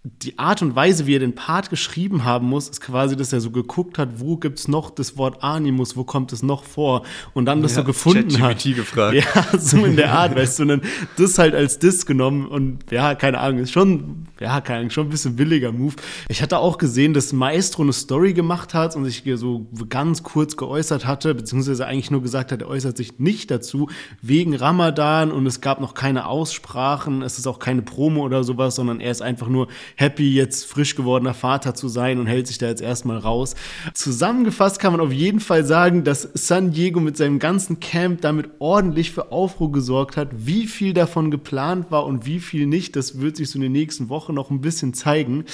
die Art und Weise, wie er den Part geschrieben haben muss, ist quasi, dass er so geguckt hat, wo gibt es noch das Wort Animus, wo kommt es noch vor und dann das ja, so gefunden hat.
gefragt.
Ja, so in der Art, weißt du, und dann das halt als Diss genommen und ja, keine Ahnung, ist schon, ja, keine Ahnung, schon ein bisschen billiger Move. Ich hatte auch gesehen, dass Maestro eine Story gemacht hat und sich so ganz kurz geäußert hatte, beziehungsweise eigentlich nur gesagt hat, er äußert sich nicht dazu, wegen Ramadan und es gab noch keine Aussprachen, es ist auch keine Promo oder sowas, sondern er ist einfach nur happy, jetzt frisch gewordener Vater zu sein und hält sich da jetzt erstmal raus. Zusammengefasst kann man auf jeden Fall sagen, dass San Diego mit seinem ganzen Camp damit ordentlich für Aufruhr gesorgt hat. Wie viel davon geplant war und wie viel nicht, das wird sich so in den nächsten Wochen noch ein bisschen zeigen.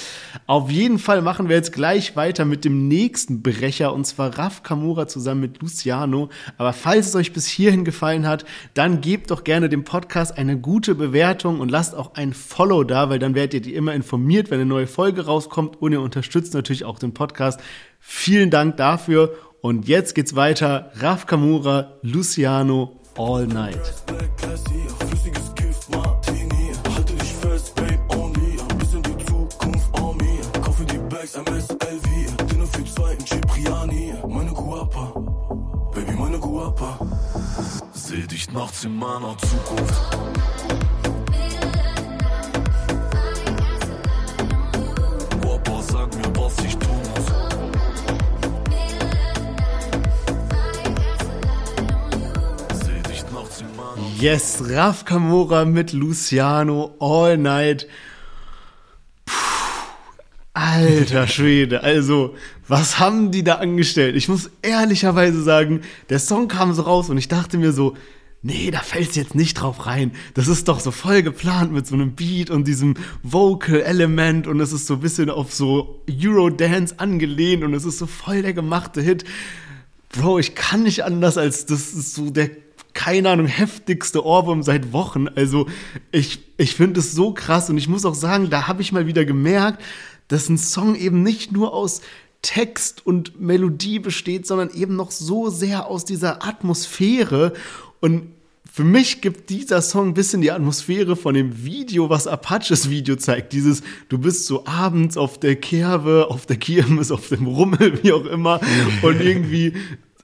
Auf jeden Fall machen wir jetzt gleich weiter mit dem nächsten Brecher und zwar Raf Kamura zusammen mit Luciano. Aber falls es euch bis hierhin gefallen hat, dann gebt doch gerne dem Podcast eine gute Bewertung und lasst auch ein Follow da, weil dann werdet ihr die immer informiert informiert, wenn eine neue Folge rauskommt und ihr unterstützt natürlich auch den Podcast. Vielen Dank dafür und jetzt geht's weiter. Raf Kamura, Luciano, All Night.
Seh dich nachts in meiner Zukunft. Papa, sag mir, was ich tun muss.
Yes, Raf Kamora mit Luciano All Night. Puh, alter Schwede, also, was haben die da angestellt? Ich muss ehrlicherweise sagen, der Song kam so raus und ich dachte mir so, nee, da fällt's jetzt nicht drauf rein. Das ist doch so voll geplant mit so einem Beat und diesem Vocal-Element und es ist so ein bisschen auf so Eurodance angelehnt und es ist so voll der gemachte Hit. Bro, ich kann nicht anders als das ist so der keine Ahnung, heftigste Ohrwurm seit Wochen. Also ich, ich finde es so krass und ich muss auch sagen, da habe ich mal wieder gemerkt, dass ein Song eben nicht nur aus Text und Melodie besteht, sondern eben noch so sehr aus dieser Atmosphäre. Und für mich gibt dieser Song ein bisschen die Atmosphäre von dem Video, was Apaches Video zeigt. Dieses, du bist so abends auf der Kerbe, auf der Kirmes, auf dem Rummel, wie auch immer. Und irgendwie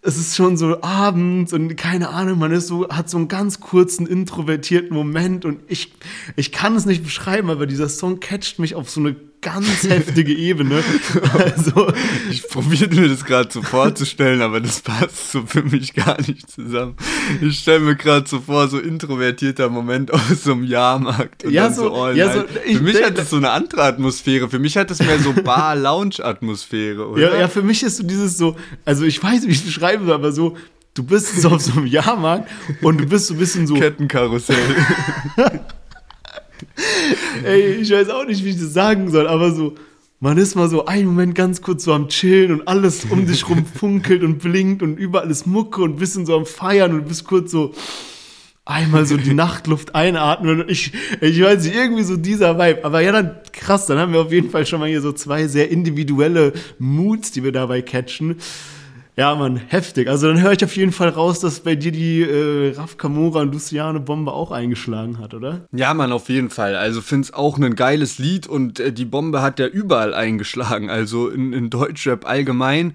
es ist schon so abends und keine Ahnung, man ist so, hat so einen ganz kurzen introvertierten Moment und ich, ich kann es nicht beschreiben, aber dieser Song catcht mich auf so eine ganz heftige Ebene. Also,
Ich probiere mir das gerade so vorzustellen, aber das passt so für mich gar nicht zusammen. Ich stelle mir gerade so vor, so introvertierter Moment aus so einem Jahrmarkt. Und
Ja,
dann
so-
all
ja,
night.
so,
für mich
denk-
hat das so eine andere Atmosphäre. Für mich hat das mehr so Bar-Lounge-Atmosphäre, oder?
ja, ja, für mich ist so dieses so, also ich weiß, nicht, wie ich es beschreiben soll, aber so, du bist so auf so einem Jahrmarkt und du bist so ein bisschen so,
Kettenkarussell.
ey, ich weiß auch nicht, wie ich das sagen soll, aber so, man ist mal so einen Moment ganz kurz so am Chillen und alles um dich rum funkelt und blinkt und überall ist Mucke und ein bisschen so am Feiern und bist kurz so einmal so die Nachtluft einatmen und ich, ich weiß nicht, irgendwie so dieser Vibe. Aber ja, dann krass, dann haben wir auf jeden Fall schon mal hier so zwei sehr individuelle Moods, die wir dabei catchen. Ja, Mann, heftig. Also dann höre ich auf jeden Fall raus, dass bei dir die äh, Raf Kamora und Luciane Bombe auch eingeschlagen hat, oder?
Ja, Mann, auf jeden Fall. Also find's auch ein geiles Lied und äh, die Bombe hat ja überall eingeschlagen. Also in, in Deutschrap allgemein.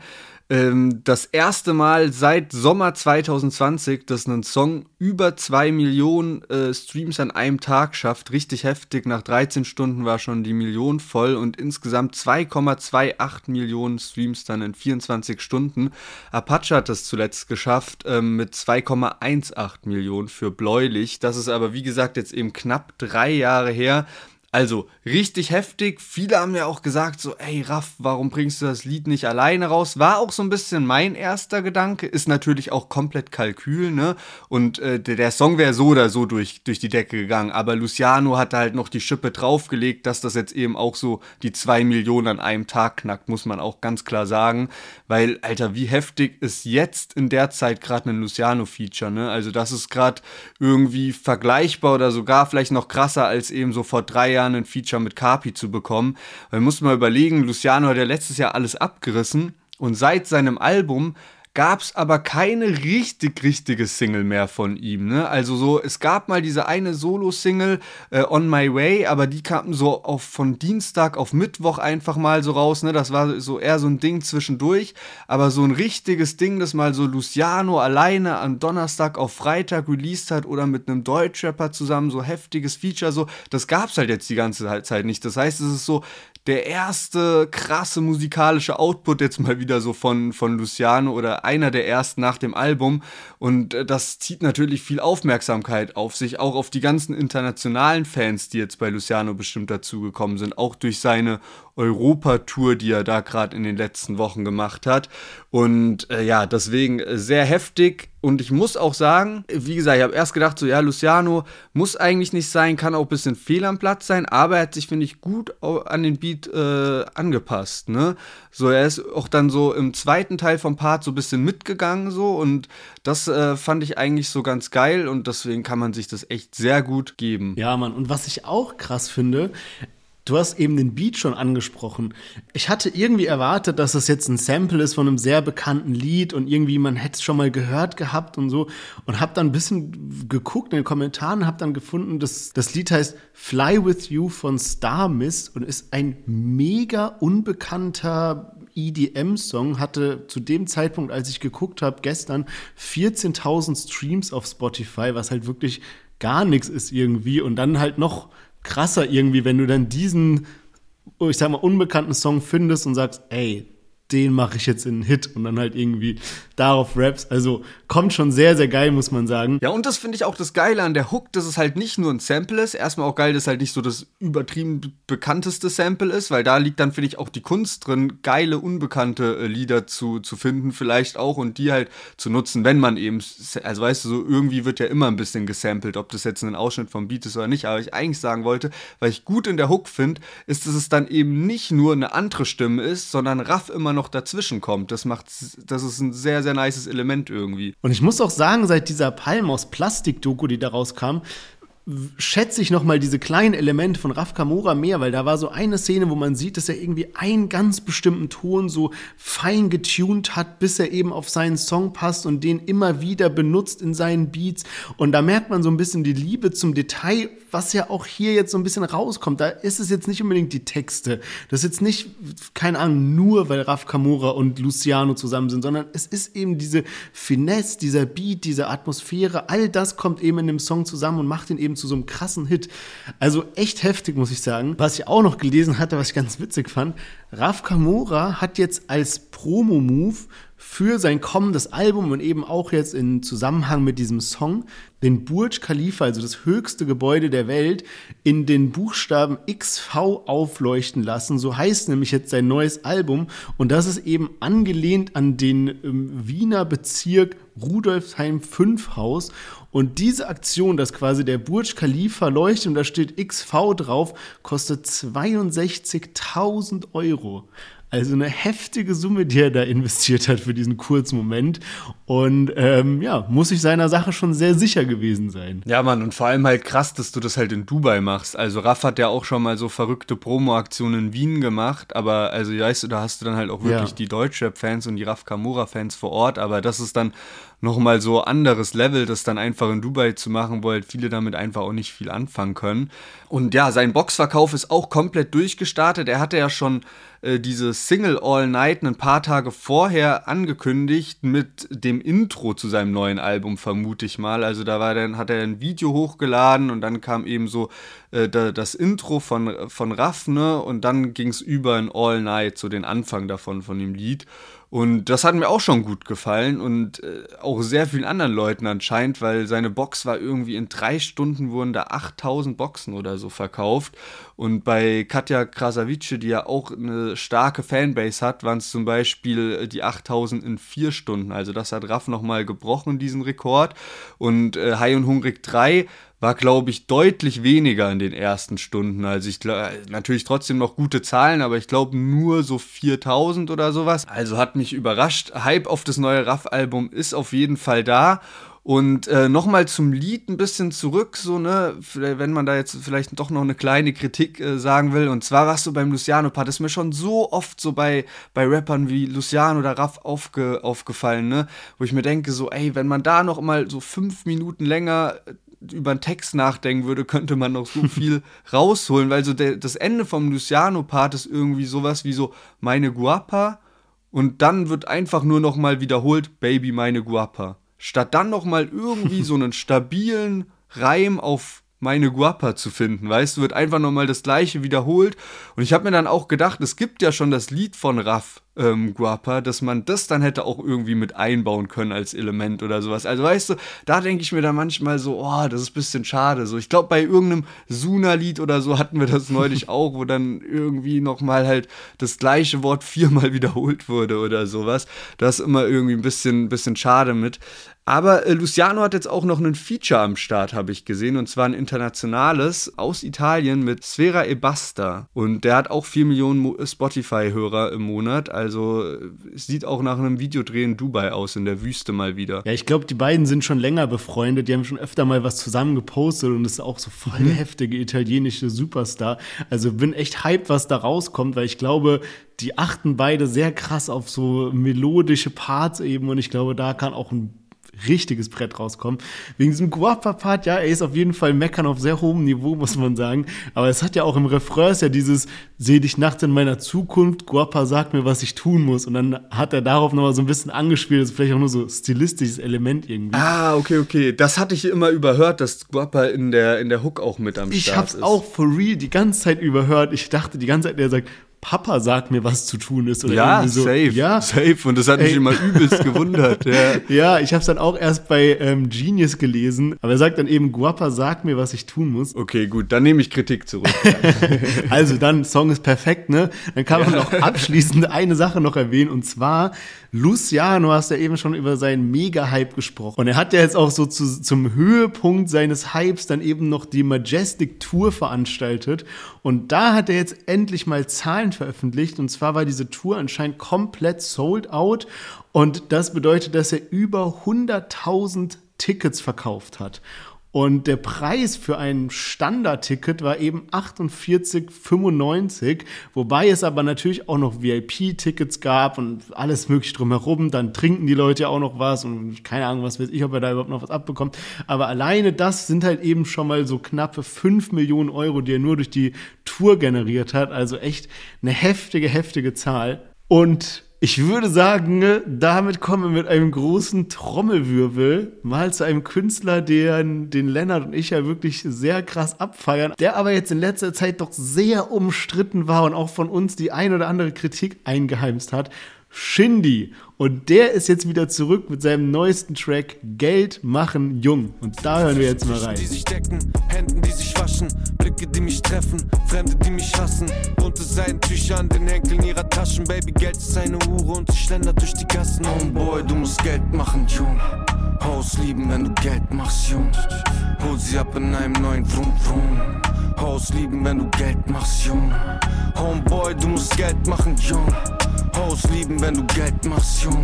Ähm, das erste Mal seit Sommer 2020, dass ein Song über zwei Millionen äh, Streams an einem Tag schafft. Richtig heftig. Nach 13 Stunden war schon die Million voll und insgesamt 2,28 Millionen Streams dann in 24 Stunden. Apache hat das zuletzt geschafft ähm, mit 2,18 Millionen für Bläulich. Das ist aber wie gesagt jetzt eben knapp drei Jahre her. Also richtig heftig. Viele haben ja auch gesagt so, ey Raff, warum bringst du das Lied nicht alleine raus? War auch so ein bisschen mein erster Gedanke. Ist natürlich auch komplett Kalkül, ne? Und äh, der, der Song wäre so oder so durch, durch die Decke gegangen. Aber Luciano hat halt noch die Schippe draufgelegt, dass das jetzt eben auch so die zwei Millionen an einem Tag knackt, muss man auch ganz klar sagen. Weil, Alter, wie heftig ist jetzt in der Zeit gerade ein Luciano-Feature, ne? Also das ist gerade irgendwie vergleichbar oder sogar vielleicht noch krasser als eben so vor drei Jahren ein Feature mit Carpi zu bekommen. Weil muss mal überlegen, Luciano hat ja letztes Jahr alles abgerissen und seit seinem Album gab's aber keine richtig, richtige Single mehr von ihm. Ne? Also so, es gab mal diese eine Solo-Single, äh, On My Way, aber die kam so auf, von Dienstag auf Mittwoch einfach mal so raus. Ne? Das war so eher so ein Ding zwischendurch. Aber so ein richtiges Ding, das mal so Luciano alleine am Donnerstag auf Freitag released hat oder mit einem Deutschrapper zusammen, so heftiges Feature, so, das gab's halt jetzt die ganze Zeit nicht. Das heißt, es ist so, der erste krasse musikalische Output jetzt mal wieder so von, von Luciano oder einer der ersten nach dem Album. Und äh, das zieht natürlich viel Aufmerksamkeit auf sich, auch auf die ganzen internationalen Fans, die jetzt bei Luciano bestimmt dazugekommen sind, auch durch seine Europatour, die er da gerade in den letzten Wochen gemacht hat. Und äh, ja, deswegen äh, sehr heftig. Und ich muss auch sagen, wie gesagt, ich habe erst gedacht, so ja, Luciano muss eigentlich nicht sein, kann auch ein bisschen fehl am Platz sein, aber er hat sich, finde ich, gut an den Beat äh, angepasst. Ne? So, er ist auch dann so im zweiten Teil vom Part so ein bisschen mitgegangen so und das äh, fand ich eigentlich so ganz geil und deswegen kann man sich das echt sehr gut geben.
Ja, Mann. Und was ich auch krass finde, Du hast eben den Beat schon angesprochen. Ich hatte irgendwie erwartet, dass es jetzt ein Sample ist von einem sehr bekannten Lied und irgendwie man hätte es schon mal gehört gehabt und so und habe dann ein bisschen geguckt in den Kommentaren, habe dann gefunden, dass das Lied heißt Fly with You von Star Mist und ist ein mega unbekannter EDM-Song, hatte zu dem Zeitpunkt, als ich geguckt habe, gestern 14.000 Streams auf Spotify, was halt wirklich gar nichts ist irgendwie und dann halt noch krasser irgendwie, wenn du dann diesen, ich sag mal, unbekannten Song findest und sagst, ey, den mache ich jetzt in einen Hit und dann halt irgendwie darauf Raps. Also kommt schon sehr, sehr geil, muss man sagen.
Ja, und das finde ich auch das Geile an der Hook, dass es halt nicht nur ein Sample ist. Erstmal auch geil, dass halt nicht so das übertrieben bekannteste Sample ist, weil da liegt dann, finde ich, auch die Kunst drin, geile, unbekannte äh, Lieder zu, zu finden, vielleicht auch und die halt zu nutzen, wenn man eben, also weißt du, so irgendwie wird ja immer ein bisschen gesampelt, ob das jetzt ein Ausschnitt vom Beat ist oder nicht. Aber ich eigentlich sagen wollte, weil ich gut in der Hook finde, ist, dass es dann eben nicht nur eine andere Stimme ist, sondern Raff immer noch noch dazwischen kommt. Das macht, das ist ein sehr, sehr nices Element irgendwie.
Und ich muss auch sagen, seit dieser Palm aus Plastik-Doku, die daraus kam, schätze ich noch mal diese kleinen Elemente von Raf Kamora mehr, weil da war so eine Szene, wo man sieht, dass er irgendwie einen ganz bestimmten Ton so fein getuned hat, bis er eben auf seinen Song passt und den immer wieder benutzt in seinen Beats. Und da merkt man so ein bisschen die Liebe zum Detail, was ja auch hier jetzt so ein bisschen rauskommt. Da ist es jetzt nicht unbedingt die Texte. Das ist jetzt nicht, keine Ahnung, nur weil Raf Kamora und Luciano zusammen sind, sondern es ist eben diese Finesse, dieser Beat, diese Atmosphäre, all das kommt eben in dem Song zusammen und macht ihn eben zu so einem krassen Hit. Also echt heftig, muss ich sagen. Was ich auch noch gelesen hatte, was ich ganz witzig fand, Raf Kamora hat jetzt als Promo-Move für sein kommendes Album und eben auch jetzt in Zusammenhang mit diesem Song den Burj Khalifa, also das höchste Gebäude der Welt, in den Buchstaben XV aufleuchten lassen. So heißt nämlich jetzt sein neues Album und das ist eben angelehnt an den ähm, Wiener Bezirk Rudolfsheim 5 Haus und diese Aktion, dass quasi der Burj Khalifa leuchtet und da steht XV drauf, kostet 62.000 Euro. Also eine heftige Summe, die er da investiert hat für diesen kurzen Moment. Und ähm, ja, muss sich seiner Sache schon sehr sicher gewesen sein.
Ja, Mann, und vor allem halt krass, dass du das halt in Dubai machst. Also Raff hat ja auch schon mal so verrückte Promo-Aktionen in Wien gemacht, aber also weißt du, da hast du dann halt auch wirklich ja. die Deutschrap-Fans und die Raff Kamura-Fans vor Ort, aber das ist dann nochmal so anderes Level, das dann einfach in Dubai zu machen, wo halt viele damit einfach auch nicht viel anfangen können. Und ja, sein Boxverkauf ist auch komplett durchgestartet. Er hatte ja schon äh, diese Single All Night ein paar Tage vorher angekündigt mit dem Intro zu seinem neuen Album, vermute ich mal. Also da war dann, hat er ein Video hochgeladen und dann kam eben so äh, da, das Intro von, von Raff, ne? Und dann ging es über in All Night, so den Anfang davon, von dem Lied. Und das hat mir auch schon gut gefallen und äh, auch sehr vielen anderen Leuten anscheinend, weil seine Box war irgendwie in drei Stunden wurden da 8000 Boxen oder so verkauft. Und bei Katja Krasavice, die ja auch eine starke Fanbase hat, waren es zum Beispiel äh, die 8000 in vier Stunden. Also das hat Raff nochmal gebrochen, diesen Rekord. Und äh, High und Hungrig 3 war, glaube ich, deutlich weniger in den ersten Stunden. Also ich glaube, natürlich trotzdem noch gute Zahlen, aber ich glaube nur so 4000 oder sowas. Also hat mich überrascht. Hype auf das neue Raff-Album ist auf jeden Fall da. Und äh, nochmal zum Lied ein bisschen zurück, so, ne, wenn man da jetzt vielleicht doch noch eine kleine Kritik äh, sagen will. Und zwar was so beim Luciano-Part, ist mir schon so oft so bei, bei Rappern wie Luciano oder Raff aufge, aufgefallen, ne, wo ich mir denke, so, ey, wenn man da noch mal so fünf Minuten länger über einen Text nachdenken würde, könnte man noch so viel rausholen, weil so der, das Ende vom Luciano-Part ist irgendwie sowas wie so meine Guapa und dann wird einfach nur noch mal wiederholt Baby meine Guapa. Statt dann noch mal irgendwie so einen stabilen Reim auf meine Guapa zu finden, weißt du, wird einfach nochmal das gleiche wiederholt. Und ich habe mir dann auch gedacht, es gibt ja schon das Lied von Raff ähm, Guapa, dass man das dann hätte auch irgendwie mit einbauen können als Element oder sowas. Also weißt du, da denke ich mir dann manchmal so, oh, das ist ein bisschen schade. So, ich glaube, bei irgendeinem Suna-Lied oder so hatten wir das neulich auch, wo dann irgendwie nochmal halt das gleiche Wort viermal wiederholt wurde oder sowas. Das ist immer irgendwie ein bisschen, bisschen schade mit. Aber äh, Luciano hat jetzt auch noch einen Feature am Start, habe ich gesehen, und zwar ein internationales aus Italien mit Sfera e Basta. Und der hat auch 4 Millionen Spotify-Hörer im Monat. Also äh, es sieht auch nach einem Videodreh in Dubai aus, in der Wüste mal wieder.
Ja, ich glaube, die beiden sind schon länger befreundet. Die haben schon öfter mal was zusammen gepostet und ist auch so voll der heftige italienische Superstar. Also bin echt hyped, was da rauskommt, weil ich glaube, die achten beide sehr krass auf so melodische Parts eben und ich glaube, da kann auch ein richtiges Brett rauskommen. Wegen diesem Guapa-Part, ja, er ist auf jeden Fall meckern auf sehr hohem Niveau, muss man sagen. Aber es hat ja auch im Refrain ja dieses, seh dich nachts in meiner Zukunft, Guapa sagt mir, was ich tun muss. Und dann hat er darauf nochmal so ein bisschen angespielt, das ist vielleicht auch nur so stilistisches Element irgendwie.
Ah, okay, okay. Das hatte ich immer überhört, dass Guapa in der, in der Hook auch mit am
ich
Start
hab's
ist.
auch for real die ganze Zeit überhört. Ich dachte die ganze Zeit, der sagt, Papa sagt mir, was zu tun ist. Oder
Ja,
irgendwie so.
safe.
Ja,
Safe. Und das hat mich
Ey.
immer übelst gewundert. Ja.
Ja, ich habe es dann auch erst bei ähm, Genius gelesen, aber er sagt dann eben, Guapa sagt mir, was ich tun muss.
Okay, gut, dann nehme ich Kritik zurück.
Also dann, Song ist perfekt, ne? Dann kann man noch abschließend eine Sache noch erwähnen und zwar, Luciano hast ja eben schon über seinen Mega-Hype gesprochen. Und er hat ja jetzt auch so zu, zum Höhepunkt seines Hypes dann eben noch die Majestic Tour veranstaltet. Und da hat er jetzt endlich mal Zahlen veröffentlicht. Und zwar war diese Tour anscheinend komplett sold out. Und das bedeutet, dass er über 100.000 Tickets verkauft hat. Und der Preis für ein Standardticket war eben 48,95, wobei es aber natürlich auch noch VIP-Tickets gab und alles mögliche drumherum. Dann trinken die Leute ja auch noch was und keine Ahnung, was weiß ich, ob er da überhaupt noch was abbekommt. Aber alleine das sind halt eben schon mal so knappe 5 Millionen Euro, die er nur durch die Tour generiert hat. Also echt eine heftige, heftige Zahl. Und ich würde sagen, damit kommen wir mit einem großen Trommelwirbel mal zu einem Künstler, den, den Lennart und ich ja wirklich sehr krass abfeiern, der aber jetzt in letzter Zeit doch sehr umstritten war und auch von uns die ein oder andere Kritik eingeheimst hat. Shindy. Und der ist jetzt wieder zurück mit seinem neuesten Track Geld machen jung. Und da hören wir jetzt mal rein.
Die sich decken, Händen, die sich waschen, Blicke, die mich treffen, Fremde, die mich hassen. Bunte Seidentücher an den Henkeln ihrer Taschen. Baby, Geld ist eine Hure und sie schlendert durch die Gassen. Homeboy, du musst Geld machen, Jung. Haus lieben, wenn du Geld machst, Jung. Hol sie ab in einem neuen Vrum Vrum. Haus lieben, wenn du Geld machst, Jung. Homeboy, du musst Geld machen, Jung. Haus lieben, wenn du Geld machst, Jung.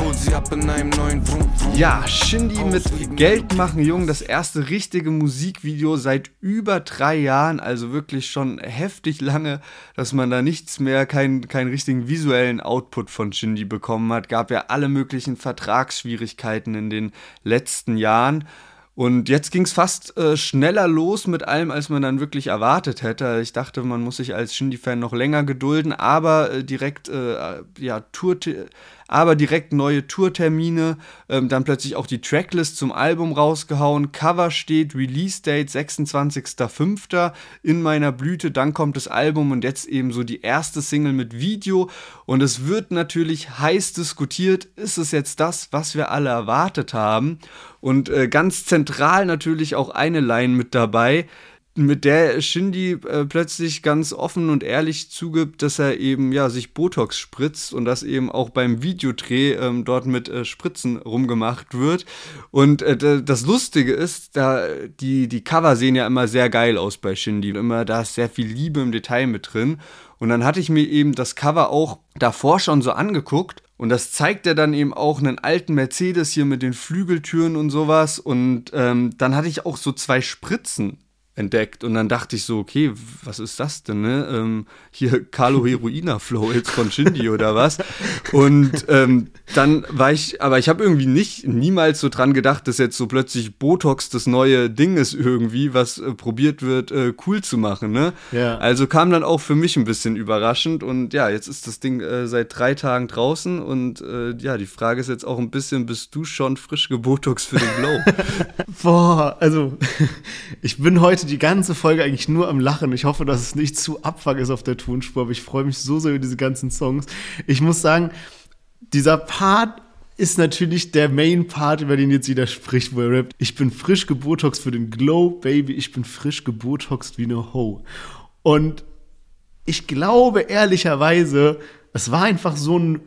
Hol sie ab in einem neuen Vrum Vrum.
Ja, Shindy mit Geld machen, Jung, das erste richtige Musikvideo seit über drei Jahren, also wirklich schon heftig lange, dass man da nichts mehr, keinen keinen richtigen visuellen Output von Shindy bekommen hat. Gab ja alle möglichen Vertragsschwierigkeiten in den letzten Jahren. Und jetzt ging es fast äh, schneller los mit allem, als man dann wirklich erwartet hätte. Ich dachte, man muss sich als Shindy-Fan noch länger gedulden, aber äh, direkt, äh, ja, Tour, aber direkt neue Tourtermine, ähm, dann plötzlich auch die Tracklist zum Album rausgehauen. Cover steht, Release Date 26.05. in meiner Blüte, dann kommt das Album und jetzt eben so die erste Single mit Video. Und es wird natürlich heiß diskutiert, ist es jetzt das, was wir alle erwartet haben? Und äh, ganz zentral natürlich auch eine Line mit dabei, mit der Shindy äh, plötzlich ganz offen und ehrlich zugibt, dass er eben ja sich Botox spritzt und das eben auch beim Videodreh ähm, dort mit äh, Spritzen rumgemacht wird. Und äh, das Lustige ist, da die die Cover sehen ja immer sehr geil aus bei Shindy, immer da ist sehr viel Liebe im Detail mit drin. Und dann hatte ich mir eben das Cover auch davor schon so angeguckt und das zeigt er dann eben auch einen alten Mercedes hier mit den Flügeltüren und sowas. Und ähm, dann hatte ich auch so zwei Spritzen entdeckt und dann dachte ich so, okay, was ist das denn, ne? Ähm, hier Carlo Heroina Flow jetzt von Shindy oder was? Und ähm, dann war ich, aber ich habe irgendwie nicht, niemals so dran gedacht, dass jetzt so plötzlich Botox das neue Ding ist irgendwie, was äh, probiert wird, äh, cool zu machen, ne?
Ja.
Also kam dann auch für mich ein bisschen überraschend und ja, jetzt ist das Ding äh, seit drei Tagen draußen und äh, ja, die Frage ist jetzt auch ein bisschen, bist du schon frisch gebotox für den Glow?
Boah, also ich bin heute die ganze Folge eigentlich nur am Lachen. Ich hoffe, dass es nicht zu Abfuck ist auf der Tonspur, aber ich freue mich so sehr über diese ganzen Songs. Ich muss sagen, dieser Part ist natürlich der Main-Part, über den jetzt jeder spricht, wo er rappt. Ich bin frisch gebotoxt für den Glow, Baby, ich bin frisch gebotoxt wie eine Ho. Und ich glaube ehrlicherweise, es war einfach so ein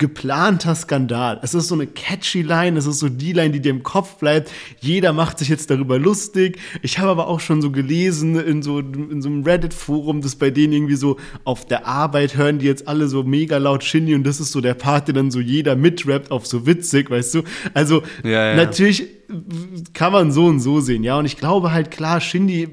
geplanter Skandal. Es ist so eine catchy Line, es ist so die Line, die dir im Kopf bleibt. Jeder macht sich jetzt darüber lustig. Ich habe aber auch schon so gelesen in so, in so einem Reddit-Forum, dass bei denen irgendwie so auf der Arbeit hören die jetzt alle so mega laut Shindy und das ist so der Part, der dann so jeder mitrappt auf so witzig, weißt du? Also ja, ja. natürlich kann man so und so sehen, ja. Und ich glaube halt klar, Shindy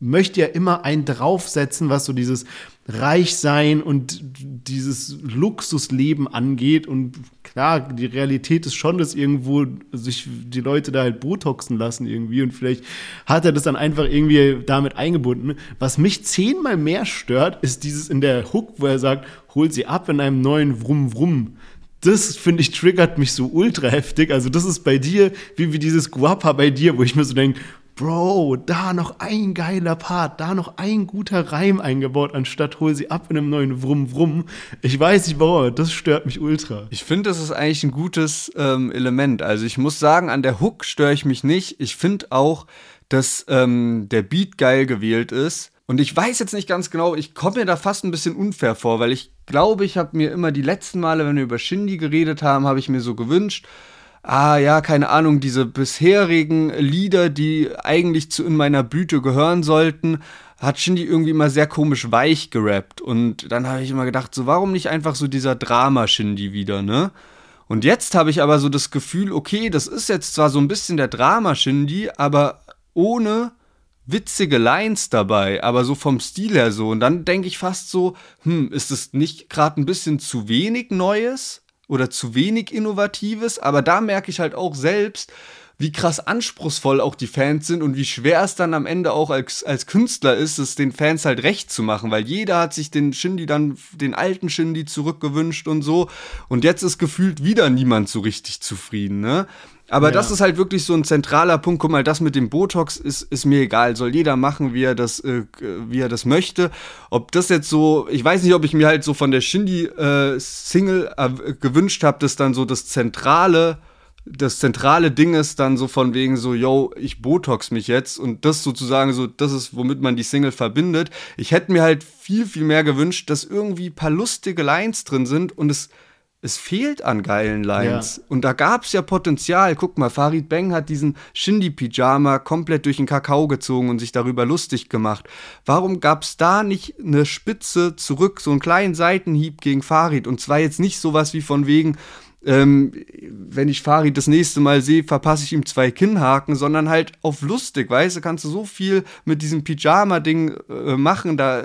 möchte ja immer einen draufsetzen, was so dieses Reichsein und dieses Luxusleben angeht. Und klar, die Realität ist schon, dass irgendwo sich die Leute da halt botoxen lassen irgendwie. Und vielleicht hat er das dann einfach irgendwie damit eingebunden. Was mich zehnmal mehr stört, ist dieses in der Hook, wo er sagt, hol sie ab in einem neuen Wrum Wrum das finde ich triggert mich so ultra heftig. Also das ist bei dir wie, wie dieses Guapa bei dir, wo ich mir so denke, Bro, da noch ein geiler Part, da noch ein guter Reim eingebaut, anstatt hol sie ab in einem neuen Wrum Wrum. Ich weiß nicht aber das stört mich ultra.
Ich finde, das ist eigentlich ein gutes ähm, Element. Also ich muss sagen, an der Hook störe ich mich nicht. Ich finde auch, dass ähm, der Beat geil gewählt ist. Und ich weiß jetzt nicht ganz genau, ich komme mir da fast ein bisschen unfair vor, weil ich glaube, ich habe mir immer die letzten Male, wenn wir über Shindy geredet haben, habe ich mir so gewünscht, ah ja, keine Ahnung, diese bisherigen Lieder, die eigentlich zu In meiner Blüte gehören sollten, hat Shindy irgendwie immer sehr komisch weich gerappt. Und dann habe ich immer gedacht, so warum nicht einfach so dieser Drama-Shindy wieder, ne? Und jetzt habe ich aber so das Gefühl, okay, das ist jetzt zwar so ein bisschen der Drama-Shindy, aber ohne witzige Lines dabei, aber so vom Stil her so. Und dann denke ich fast so, hm, ist es nicht gerade ein bisschen zu wenig Neues oder zu wenig Innovatives? Aber da merke ich halt auch selbst, wie krass anspruchsvoll auch die Fans sind und wie schwer es dann am Ende auch als, als Künstler ist, es den Fans halt recht zu machen, weil jeder hat sich den Shindy dann, den alten Shindy zurückgewünscht und so. Und jetzt ist gefühlt wieder niemand so richtig zufrieden, ne? Aber ja. das ist halt wirklich so ein zentraler Punkt. Guck mal, das mit dem Botox ist, ist mir egal. Soll jeder machen, wie er das, äh, wie er das möchte. Ob das jetzt so, ich weiß nicht, ob ich mir halt so von der Shindy-Single äh, gewünscht habe, dass dann so das zentrale, das zentrale Ding ist dann so von wegen so, yo, ich Botox mich jetzt und das sozusagen so, das ist, womit man die Single verbindet. Ich hätte mir halt viel, viel mehr gewünscht, dass irgendwie paar lustige Lines drin sind und es es fehlt an geilen Lines. Ja. Und da gab es ja Potenzial. Guck mal, Farid Bang hat diesen Shindy-Pyjama komplett durch den Kakao gezogen und sich darüber lustig gemacht. Warum gab es da nicht eine Spitze zurück, so einen kleinen Seitenhieb gegen Farid? Und zwar jetzt nicht sowas wie von wegen, ähm, wenn ich Farid das nächste Mal sehe, verpasse ich ihm zwei Kinnhaken, sondern halt auf lustig, weißt du, kannst du so viel mit diesem Pyjama-Ding äh, machen, da,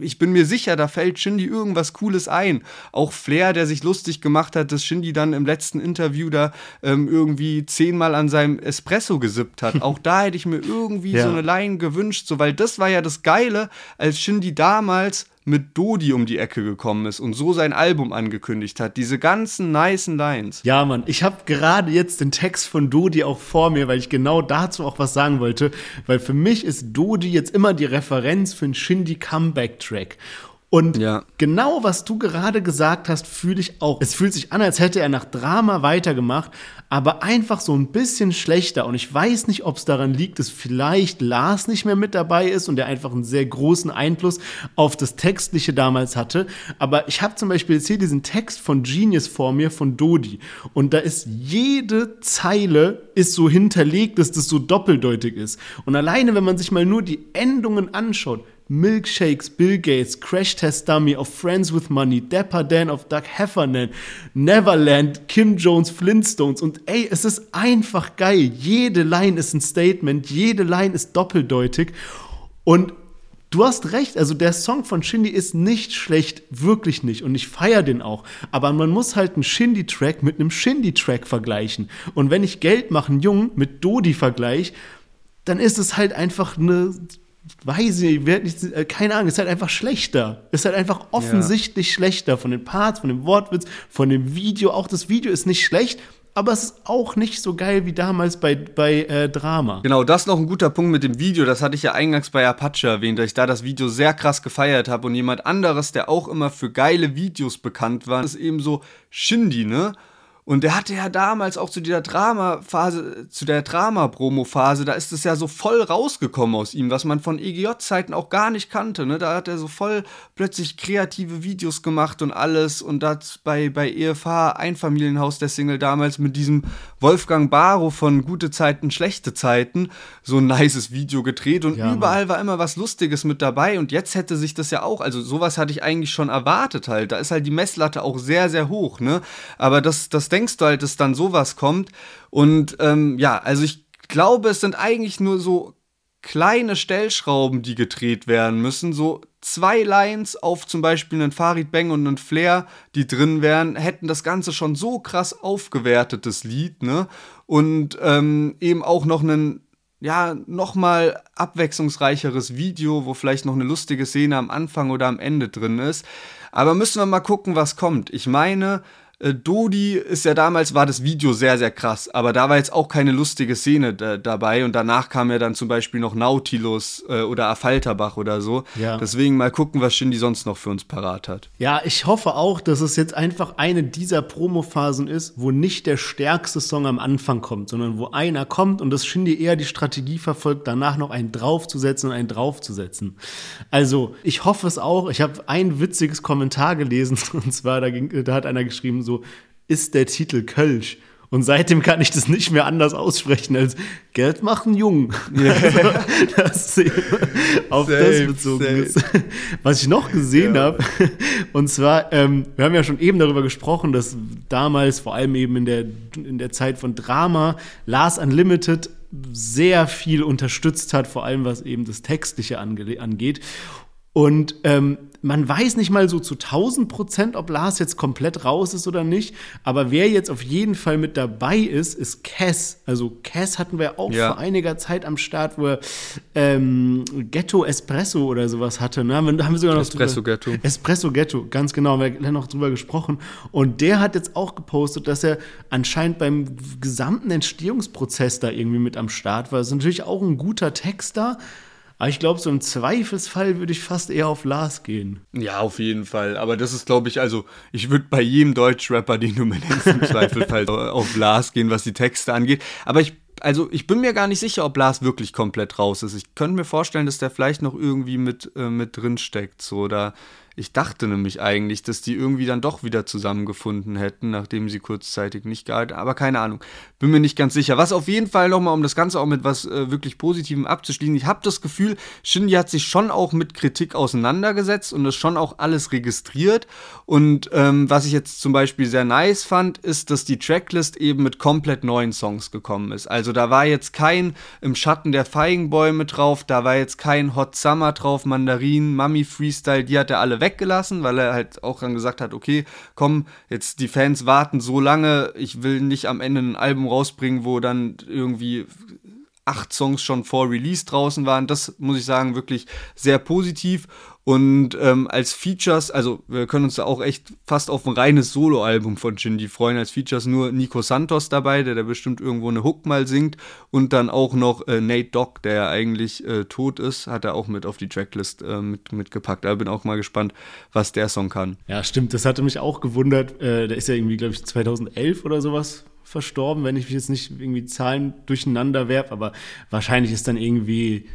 ich bin mir sicher, da fällt Shindy irgendwas Cooles ein. Auch Flair, der sich lustig gemacht hat, dass Shindy dann im letzten Interview da ähm, irgendwie zehnmal an seinem Espresso gesippt hat. Auch da hätte ich mir irgendwie ja. so eine Line gewünscht, so, weil das war ja das Geile, als Shindy damals mit Dodi um die Ecke gekommen ist und so sein Album angekündigt hat. Diese ganzen nicen Lines.
Ja, Mann, ich habe gerade jetzt den Text von Dodi auch vor mir, weil ich genau dazu auch was sagen wollte. Weil für mich ist Dodi jetzt immer die Referenz für einen Shindy Comeback Track. Und ja. genau was du gerade gesagt hast, fühle ich auch. Es fühlt sich an, als hätte er nach Drama weitergemacht, aber einfach so ein bisschen schlechter. Und ich weiß nicht, ob es daran liegt, dass vielleicht Lars nicht mehr mit dabei ist und er einfach einen sehr großen Einfluss auf das Textliche damals hatte. Aber ich habe zum Beispiel jetzt hier diesen Text von Genius vor mir, von Dodi. Und da ist jede Zeile ist so hinterlegt, dass das so doppeldeutig ist. Und alleine, wenn man sich mal nur die Endungen anschaut, Milkshakes, Bill Gates, Crash Test Dummy of Friends with Money, Dapper Dan of Doug Heffernan, Neverland, Kim Jones, Flintstones. Und ey, es ist einfach geil. Jede Line ist ein Statement, jede Line ist doppeldeutig. Und du hast recht, also der Song von Shindy ist nicht schlecht, wirklich nicht. Und ich feiere den auch, aber man muss halt einen Shindy-Track mit einem Shindy-Track vergleichen. Und wenn ich Geld machen jung mit Dodi vergleich, dann ist es halt einfach eine weiß ich nicht, äh, keine Ahnung, ist halt einfach schlechter. Ist halt einfach offensichtlich ja. schlechter von den Parts, von dem Wortwitz, von dem Video. Auch das Video ist nicht schlecht, aber es ist auch nicht so geil wie damals bei, bei äh, Drama.
Genau, das ist noch ein guter Punkt mit dem Video. Das hatte ich ja eingangs bei Apache erwähnt, dass ich da das Video sehr krass gefeiert habe. Und jemand anderes, der auch immer für geile Videos bekannt war, ist eben so Shindy, ne? Und der hatte ja damals auch zu dieser Drama-Phase, zu der Drama-Promo-Phase, da ist es ja so voll rausgekommen aus ihm, was man von EGJ-Zeiten auch gar nicht kannte. Ne? Da hat er so voll plötzlich kreative Videos gemacht und alles. Und das bei, bei EFH Einfamilienhaus der Single damals mit diesem Wolfgang Barrow von Gute Zeiten, Schlechte Zeiten so ein nices Video gedreht. Und ja, überall war immer was Lustiges mit dabei. Und jetzt hätte sich das ja auch, also sowas hatte ich eigentlich schon erwartet halt. Da ist halt die Messlatte auch sehr, sehr hoch. Ne? Aber das, das denkst du halt, dass dann sowas kommt. Und ähm, ja, also ich glaube, es sind eigentlich nur so kleine Stellschrauben, die gedreht werden müssen. So zwei Lines auf zum Beispiel einen Farid Bang und einen Flair, die drin wären, hätten das Ganze schon so krass aufgewertetes Lied, ne? Und ähm, eben auch noch einen ja, nochmal abwechslungsreicheres Video, wo vielleicht noch eine lustige Szene am Anfang oder am Ende drin ist. Aber müssen wir mal gucken, was kommt. Ich meine, Dodi ist ja damals, war das Video sehr, sehr krass, aber da war jetzt auch keine lustige Szene da, dabei und danach kam ja dann zum Beispiel noch Nautilus äh, oder Affalterbach oder so. Ja. Deswegen mal gucken, was Shindy sonst noch für uns parat hat.
Ja, ich hoffe auch, dass es jetzt einfach eine dieser Promophasen ist, wo nicht der stärkste Song am Anfang kommt, sondern wo einer kommt und das Shindy eher die Strategie verfolgt, danach noch einen draufzusetzen und einen draufzusetzen. Also, ich hoffe es auch. Ich habe ein witziges Kommentar gelesen und zwar, da, ging, da hat einer geschrieben, so, ist der Titel Kölsch. Und seitdem kann ich das nicht mehr anders aussprechen als Geld machen jung. Ja. Also, das auf safe, das bezogen safe. ist. Was ich noch gesehen ja. habe, und zwar, ähm, wir haben ja schon eben darüber gesprochen, dass damals, vor allem eben in der, in der Zeit von Drama, Lars Unlimited sehr viel unterstützt hat, vor allem was eben das Textliche angeht. Und ähm, man weiß nicht mal so zu 1000 Prozent, ob Lars jetzt komplett raus ist oder nicht. Aber wer jetzt auf jeden Fall mit dabei ist, ist Cass. Also Cass hatten wir auch ja. vor einiger Zeit am Start, wo er ähm, Ghetto Espresso oder sowas hatte. Ne? Haben wir, haben sogar noch
Espresso drüber, Ghetto.
Espresso Ghetto, ganz genau. Haben wir noch drüber gesprochen. Und der hat jetzt auch gepostet, dass er anscheinend beim gesamten Entstehungsprozess da irgendwie mit am Start war. Das ist natürlich auch ein guter Texter. Aber ich glaube, so im Zweifelsfall würde ich fast eher auf Lars gehen.
Ja, auf jeden Fall. Aber das ist, glaube ich, also ich würde bei jedem Deutschrapper, den du mir nennst, im Zweifelsfall auf Lars gehen, was die Texte angeht. Aber ich also ich bin mir gar nicht sicher, ob Lars wirklich komplett raus ist. Ich könnte mir vorstellen, dass der vielleicht noch irgendwie mit, äh, mit drin steckt. So, da ich dachte nämlich eigentlich, dass die irgendwie dann doch wieder zusammengefunden hätten, nachdem sie kurzzeitig nicht gehalten Aber keine Ahnung. Bin mir nicht ganz sicher. Was auf jeden Fall nochmal, um das Ganze auch mit was äh, wirklich Positivem abzuschließen, ich habe das Gefühl, Shindy hat sich schon auch mit Kritik auseinandergesetzt und das schon auch alles registriert. Und ähm, was ich jetzt zum Beispiel sehr nice fand, ist, dass die Tracklist eben mit komplett neuen Songs gekommen ist. Also da war jetzt kein Im Schatten der Feigenbäume drauf, da war jetzt kein Hot Summer drauf, Mandarin, Mami Freestyle, die hat er alle weggelassen, weil er halt auch dann gesagt hat, okay, komm, jetzt die Fans warten so lange, ich will nicht am Ende ein Album rausbringen, wo dann irgendwie acht Songs schon vor Release draußen waren. Das muss ich sagen, wirklich sehr positiv. Und ähm, als Features, also wir können uns da auch echt fast auf ein reines Soloalbum von Shindy freuen. Als Features nur Nico Santos dabei, der da bestimmt irgendwo eine Hook mal singt. Und dann auch noch äh, Nate Dogg, der ja eigentlich äh, tot ist, hat er auch mit auf die Tracklist äh, mit, mitgepackt. Da bin auch mal gespannt, was der Song kann.
Ja, stimmt. Das hatte mich auch gewundert. Äh, der ist ja irgendwie, glaube ich, 2011 oder sowas verstorben, wenn ich mich jetzt nicht irgendwie Zahlen durcheinander werfe. Aber wahrscheinlich ist dann irgendwie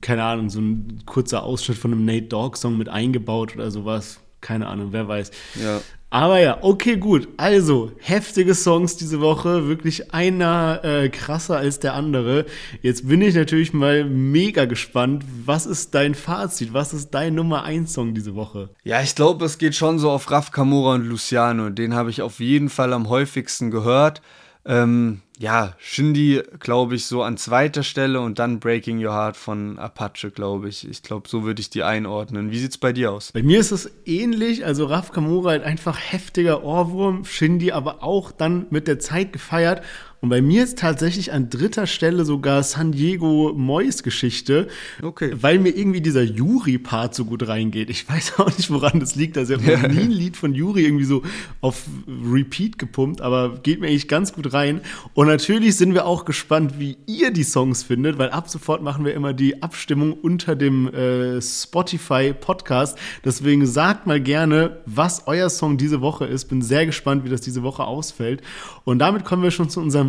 keine Ahnung, so ein kurzer Ausschnitt von einem Nate Dogg-Song mit eingebaut oder sowas. Keine Ahnung, wer weiß. Ja. Aber ja, okay, gut. Also, heftige Songs diese Woche. Wirklich einer äh, krasser als der andere. Jetzt bin ich natürlich mal mega gespannt. Was ist dein Fazit? Was ist dein Nummer 1 Song diese Woche?
Ja, ich glaube, es geht schon so auf Raf Kamora und Luciano. Den habe ich auf jeden Fall am häufigsten gehört. Ähm, ja, Shindy, glaube ich, so an zweiter Stelle und dann Breaking Your Heart von Apache, glaube ich. Ich glaube, so würde ich die einordnen. Wie sieht es bei dir aus?
Bei mir ist es ähnlich. Also Raf Kamura halt einfach heftiger Ohrwurm, Shindy aber auch dann mit der Zeit gefeiert. Und bei mir ist tatsächlich an dritter Stelle sogar San Diego Mois Geschichte,
Okay.
weil mir irgendwie dieser Yuri-Part so gut reingeht. Ich weiß auch nicht, woran das liegt. Also ich habe noch nie ein Lied von Yuri irgendwie so auf Repeat gepumpt, aber geht mir eigentlich ganz gut rein. Und natürlich sind wir auch gespannt, wie ihr die Songs findet, weil ab sofort machen wir immer die Abstimmung unter dem äh, Spotify-Podcast. Deswegen sagt mal gerne, was euer Song diese Woche ist. Bin sehr gespannt, wie das diese Woche ausfällt. Und damit kommen wir schon zu unserem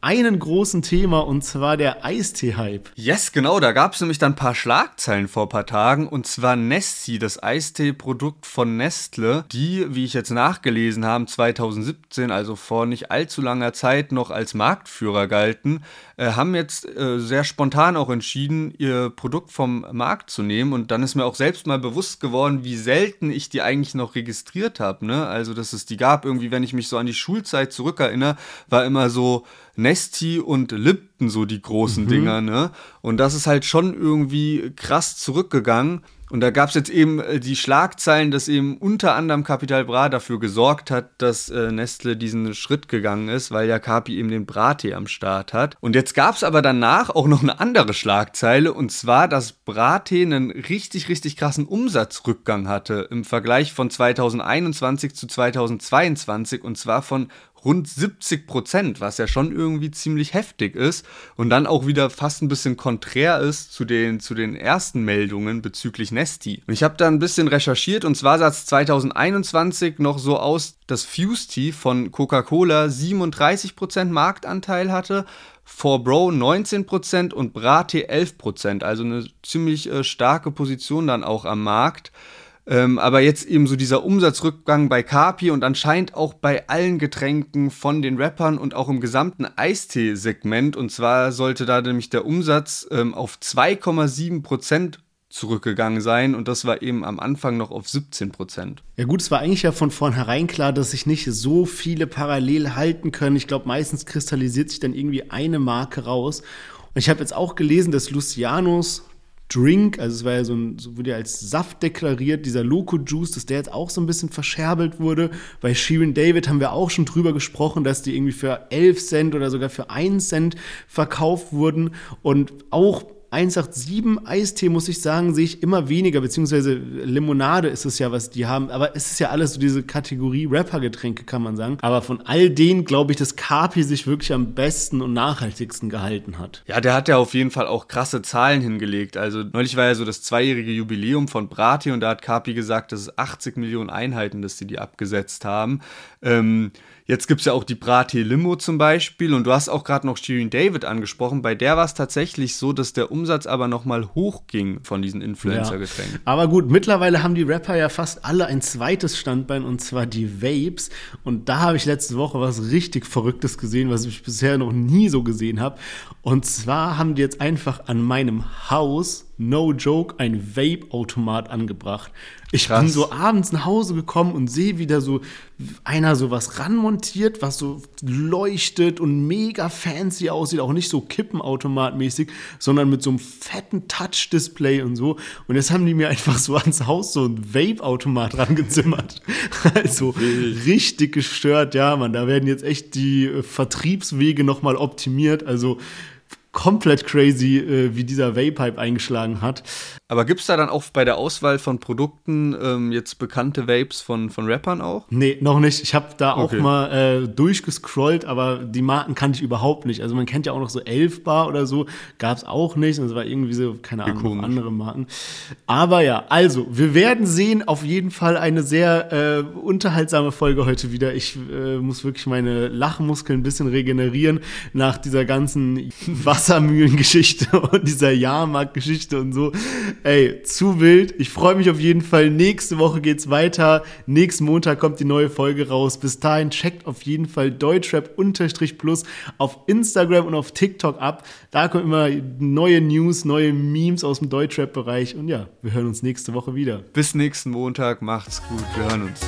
einen großen Thema und zwar der Eistee-Hype.
Yes, genau, da gab es nämlich dann ein paar Schlagzeilen vor ein paar Tagen und zwar Nesti, das Eistee-Produkt von Nestle, die, wie ich jetzt nachgelesen habe, 2017, also vor nicht allzu langer Zeit noch als Marktführer galten, haben jetzt äh, sehr spontan auch entschieden, ihr Produkt vom Markt zu nehmen und dann ist mir auch selbst mal bewusst geworden, wie selten ich die eigentlich noch registriert habe, ne? Also, dass es die gab irgendwie, wenn ich mich so an die Schulzeit zurückerinnere, war immer so Nesti und Lipton so die großen Dinger, ne? Und das ist halt schon irgendwie krass zurückgegangen. Und da gab es jetzt eben äh, die Schlagzeilen, dass eben unter anderem Capital Bra dafür gesorgt hat, dass äh, Nestle diesen Schritt gegangen ist, weil ja Capi eben den Brattee am Start hat. Und jetzt gab es aber danach auch noch eine andere Schlagzeile und zwar, dass Brattee einen richtig, richtig krassen Umsatzrückgang hatte im Vergleich von 2021 zu 2022 und zwar von rund 70 Prozent, was ja schon irgendwie ziemlich heftig ist und dann auch wieder fast ein bisschen konträr ist zu den, zu den ersten Meldungen bezüglich Nesti. Ich habe da ein bisschen recherchiert und zwar sah es 2021 noch so aus, dass Fusty von Coca-Cola 37 Prozent Marktanteil hatte, For Bro 19% und Brate 11%, also eine ziemlich äh, starke Position dann auch am Markt. Ähm, aber jetzt eben so dieser Umsatzrückgang bei Capi und anscheinend auch bei allen Getränken von den Rappern und auch im gesamten Eistee-Segment. Und zwar sollte da nämlich der Umsatz ähm, auf 2,7 Prozent zurückgegangen sein und das war eben am Anfang noch auf 17 Prozent.
Ja gut, es war eigentlich ja von vornherein klar, dass sich nicht so viele parallel halten können. Ich glaube, meistens kristallisiert sich dann irgendwie eine Marke raus. Und ich habe jetzt auch gelesen, dass Lucianos Drink, also es war ja so ein, so wurde ja als Saft deklariert, dieser Loco Juice, dass der jetzt auch so ein bisschen verscherbelt wurde. Bei Shirin David haben wir auch schon drüber gesprochen, dass die irgendwie für 11 Cent oder sogar für 1 Cent verkauft wurden und auch 187 Eistee, muss ich sagen, sehe ich immer weniger, beziehungsweise Limonade ist es ja, was die haben. Aber es ist ja alles so diese Kategorie Rapper-Getränke, kann man sagen. Aber von all denen glaube ich, dass Capi sich wirklich am besten und nachhaltigsten gehalten hat.
Ja, der hat ja auf jeden Fall auch krasse Zahlen hingelegt. Also neulich war ja so das zweijährige Jubiläum von Brati und da hat Capi gesagt, dass es 80 Millionen Einheiten, dass sie die abgesetzt haben. Ähm, Jetzt gibt es ja auch die Brattee Limo zum Beispiel und du hast auch gerade noch Shirin David angesprochen. Bei der war es tatsächlich so, dass der Umsatz aber nochmal hochging von diesen Influencer-Getränken.
Ja. Aber gut, mittlerweile haben die Rapper ja fast alle ein zweites Standbein und zwar die Vapes. Und da habe ich letzte Woche was richtig Verrücktes gesehen, was ich bisher noch nie so gesehen habe. Und zwar haben die jetzt einfach an meinem Haus no joke, ein Vape-Automat angebracht. Ich Krass. bin so abends nach Hause gekommen und sehe wieder so einer sowas ranmontiert, was so leuchtet und mega fancy aussieht, auch nicht so Kippenautomatmäßig, sondern mit so einem fetten Touch-Display und so. Und jetzt haben die mir einfach so ans Haus so ein Vape-Automat rangezimmert. also richtig gestört, ja, man. Da werden jetzt echt die Vertriebswege nochmal optimiert. Also komplett crazy, äh, wie dieser Vape-Hype eingeschlagen hat.
Aber gibt es da dann auch bei der Auswahl von Produkten ähm, jetzt bekannte Vapes von, von Rappern auch?
Nee, noch nicht. Ich habe da okay. auch mal äh, durchgescrollt, aber die Marken kannte ich überhaupt nicht. Also man kennt ja auch noch so Elfbar oder so, gab es auch nicht. Das war irgendwie so, keine Ahnung, andere Marken. Aber ja, also, wir werden sehen, auf jeden Fall eine sehr äh, unterhaltsame Folge heute wieder. Ich äh, muss wirklich meine Lachmuskeln ein bisschen regenerieren nach dieser ganzen Wassermühlengeschichte und dieser Jahrmarktgeschichte und so. Ey, zu wild. Ich freue mich auf jeden Fall. Nächste Woche geht's weiter. Nächsten Montag kommt die neue Folge raus. Bis dahin checkt auf jeden Fall Deutschrap-Plus auf Instagram und auf TikTok ab. Da kommen immer neue News, neue Memes aus dem Deutschrap-Bereich. Und ja, wir hören uns nächste Woche wieder.
Bis nächsten Montag. Macht's gut. Wir hören uns.